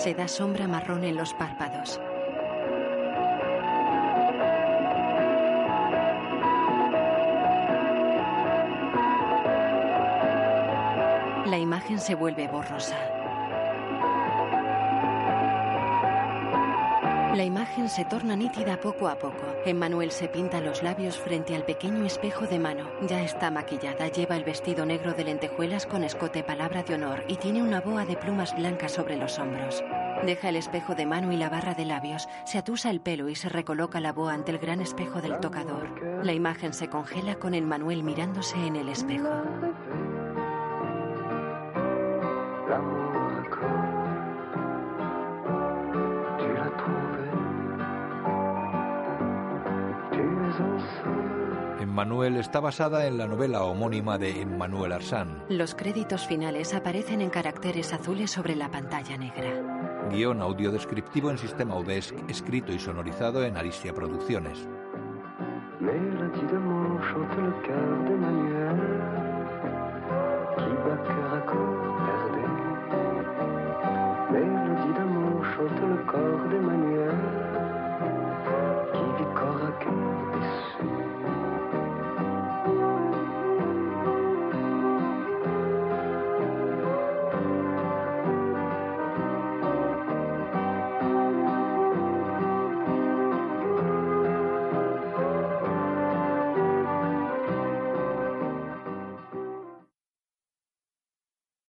Se da sombra marrón en los párpados. La imagen se vuelve borrosa. La imagen se torna nítida poco a poco. Emmanuel se pinta los labios frente al pequeño espejo de mano. Ya está maquillada, lleva el vestido negro de lentejuelas con escote palabra de honor y tiene una boa de plumas blancas sobre los hombros. Deja el espejo de mano y la barra de labios, se atusa el pelo y se recoloca la boa ante el gran espejo del tocador. La imagen se congela con Emmanuel mirándose en el espejo. Emmanuel está basada en la novela homónima de Emmanuel Arsán. Los créditos finales aparecen en caracteres azules sobre la pantalla negra. Guión audiodescriptivo en sistema UDESC, escrito y sonorizado en Arisia Producciones.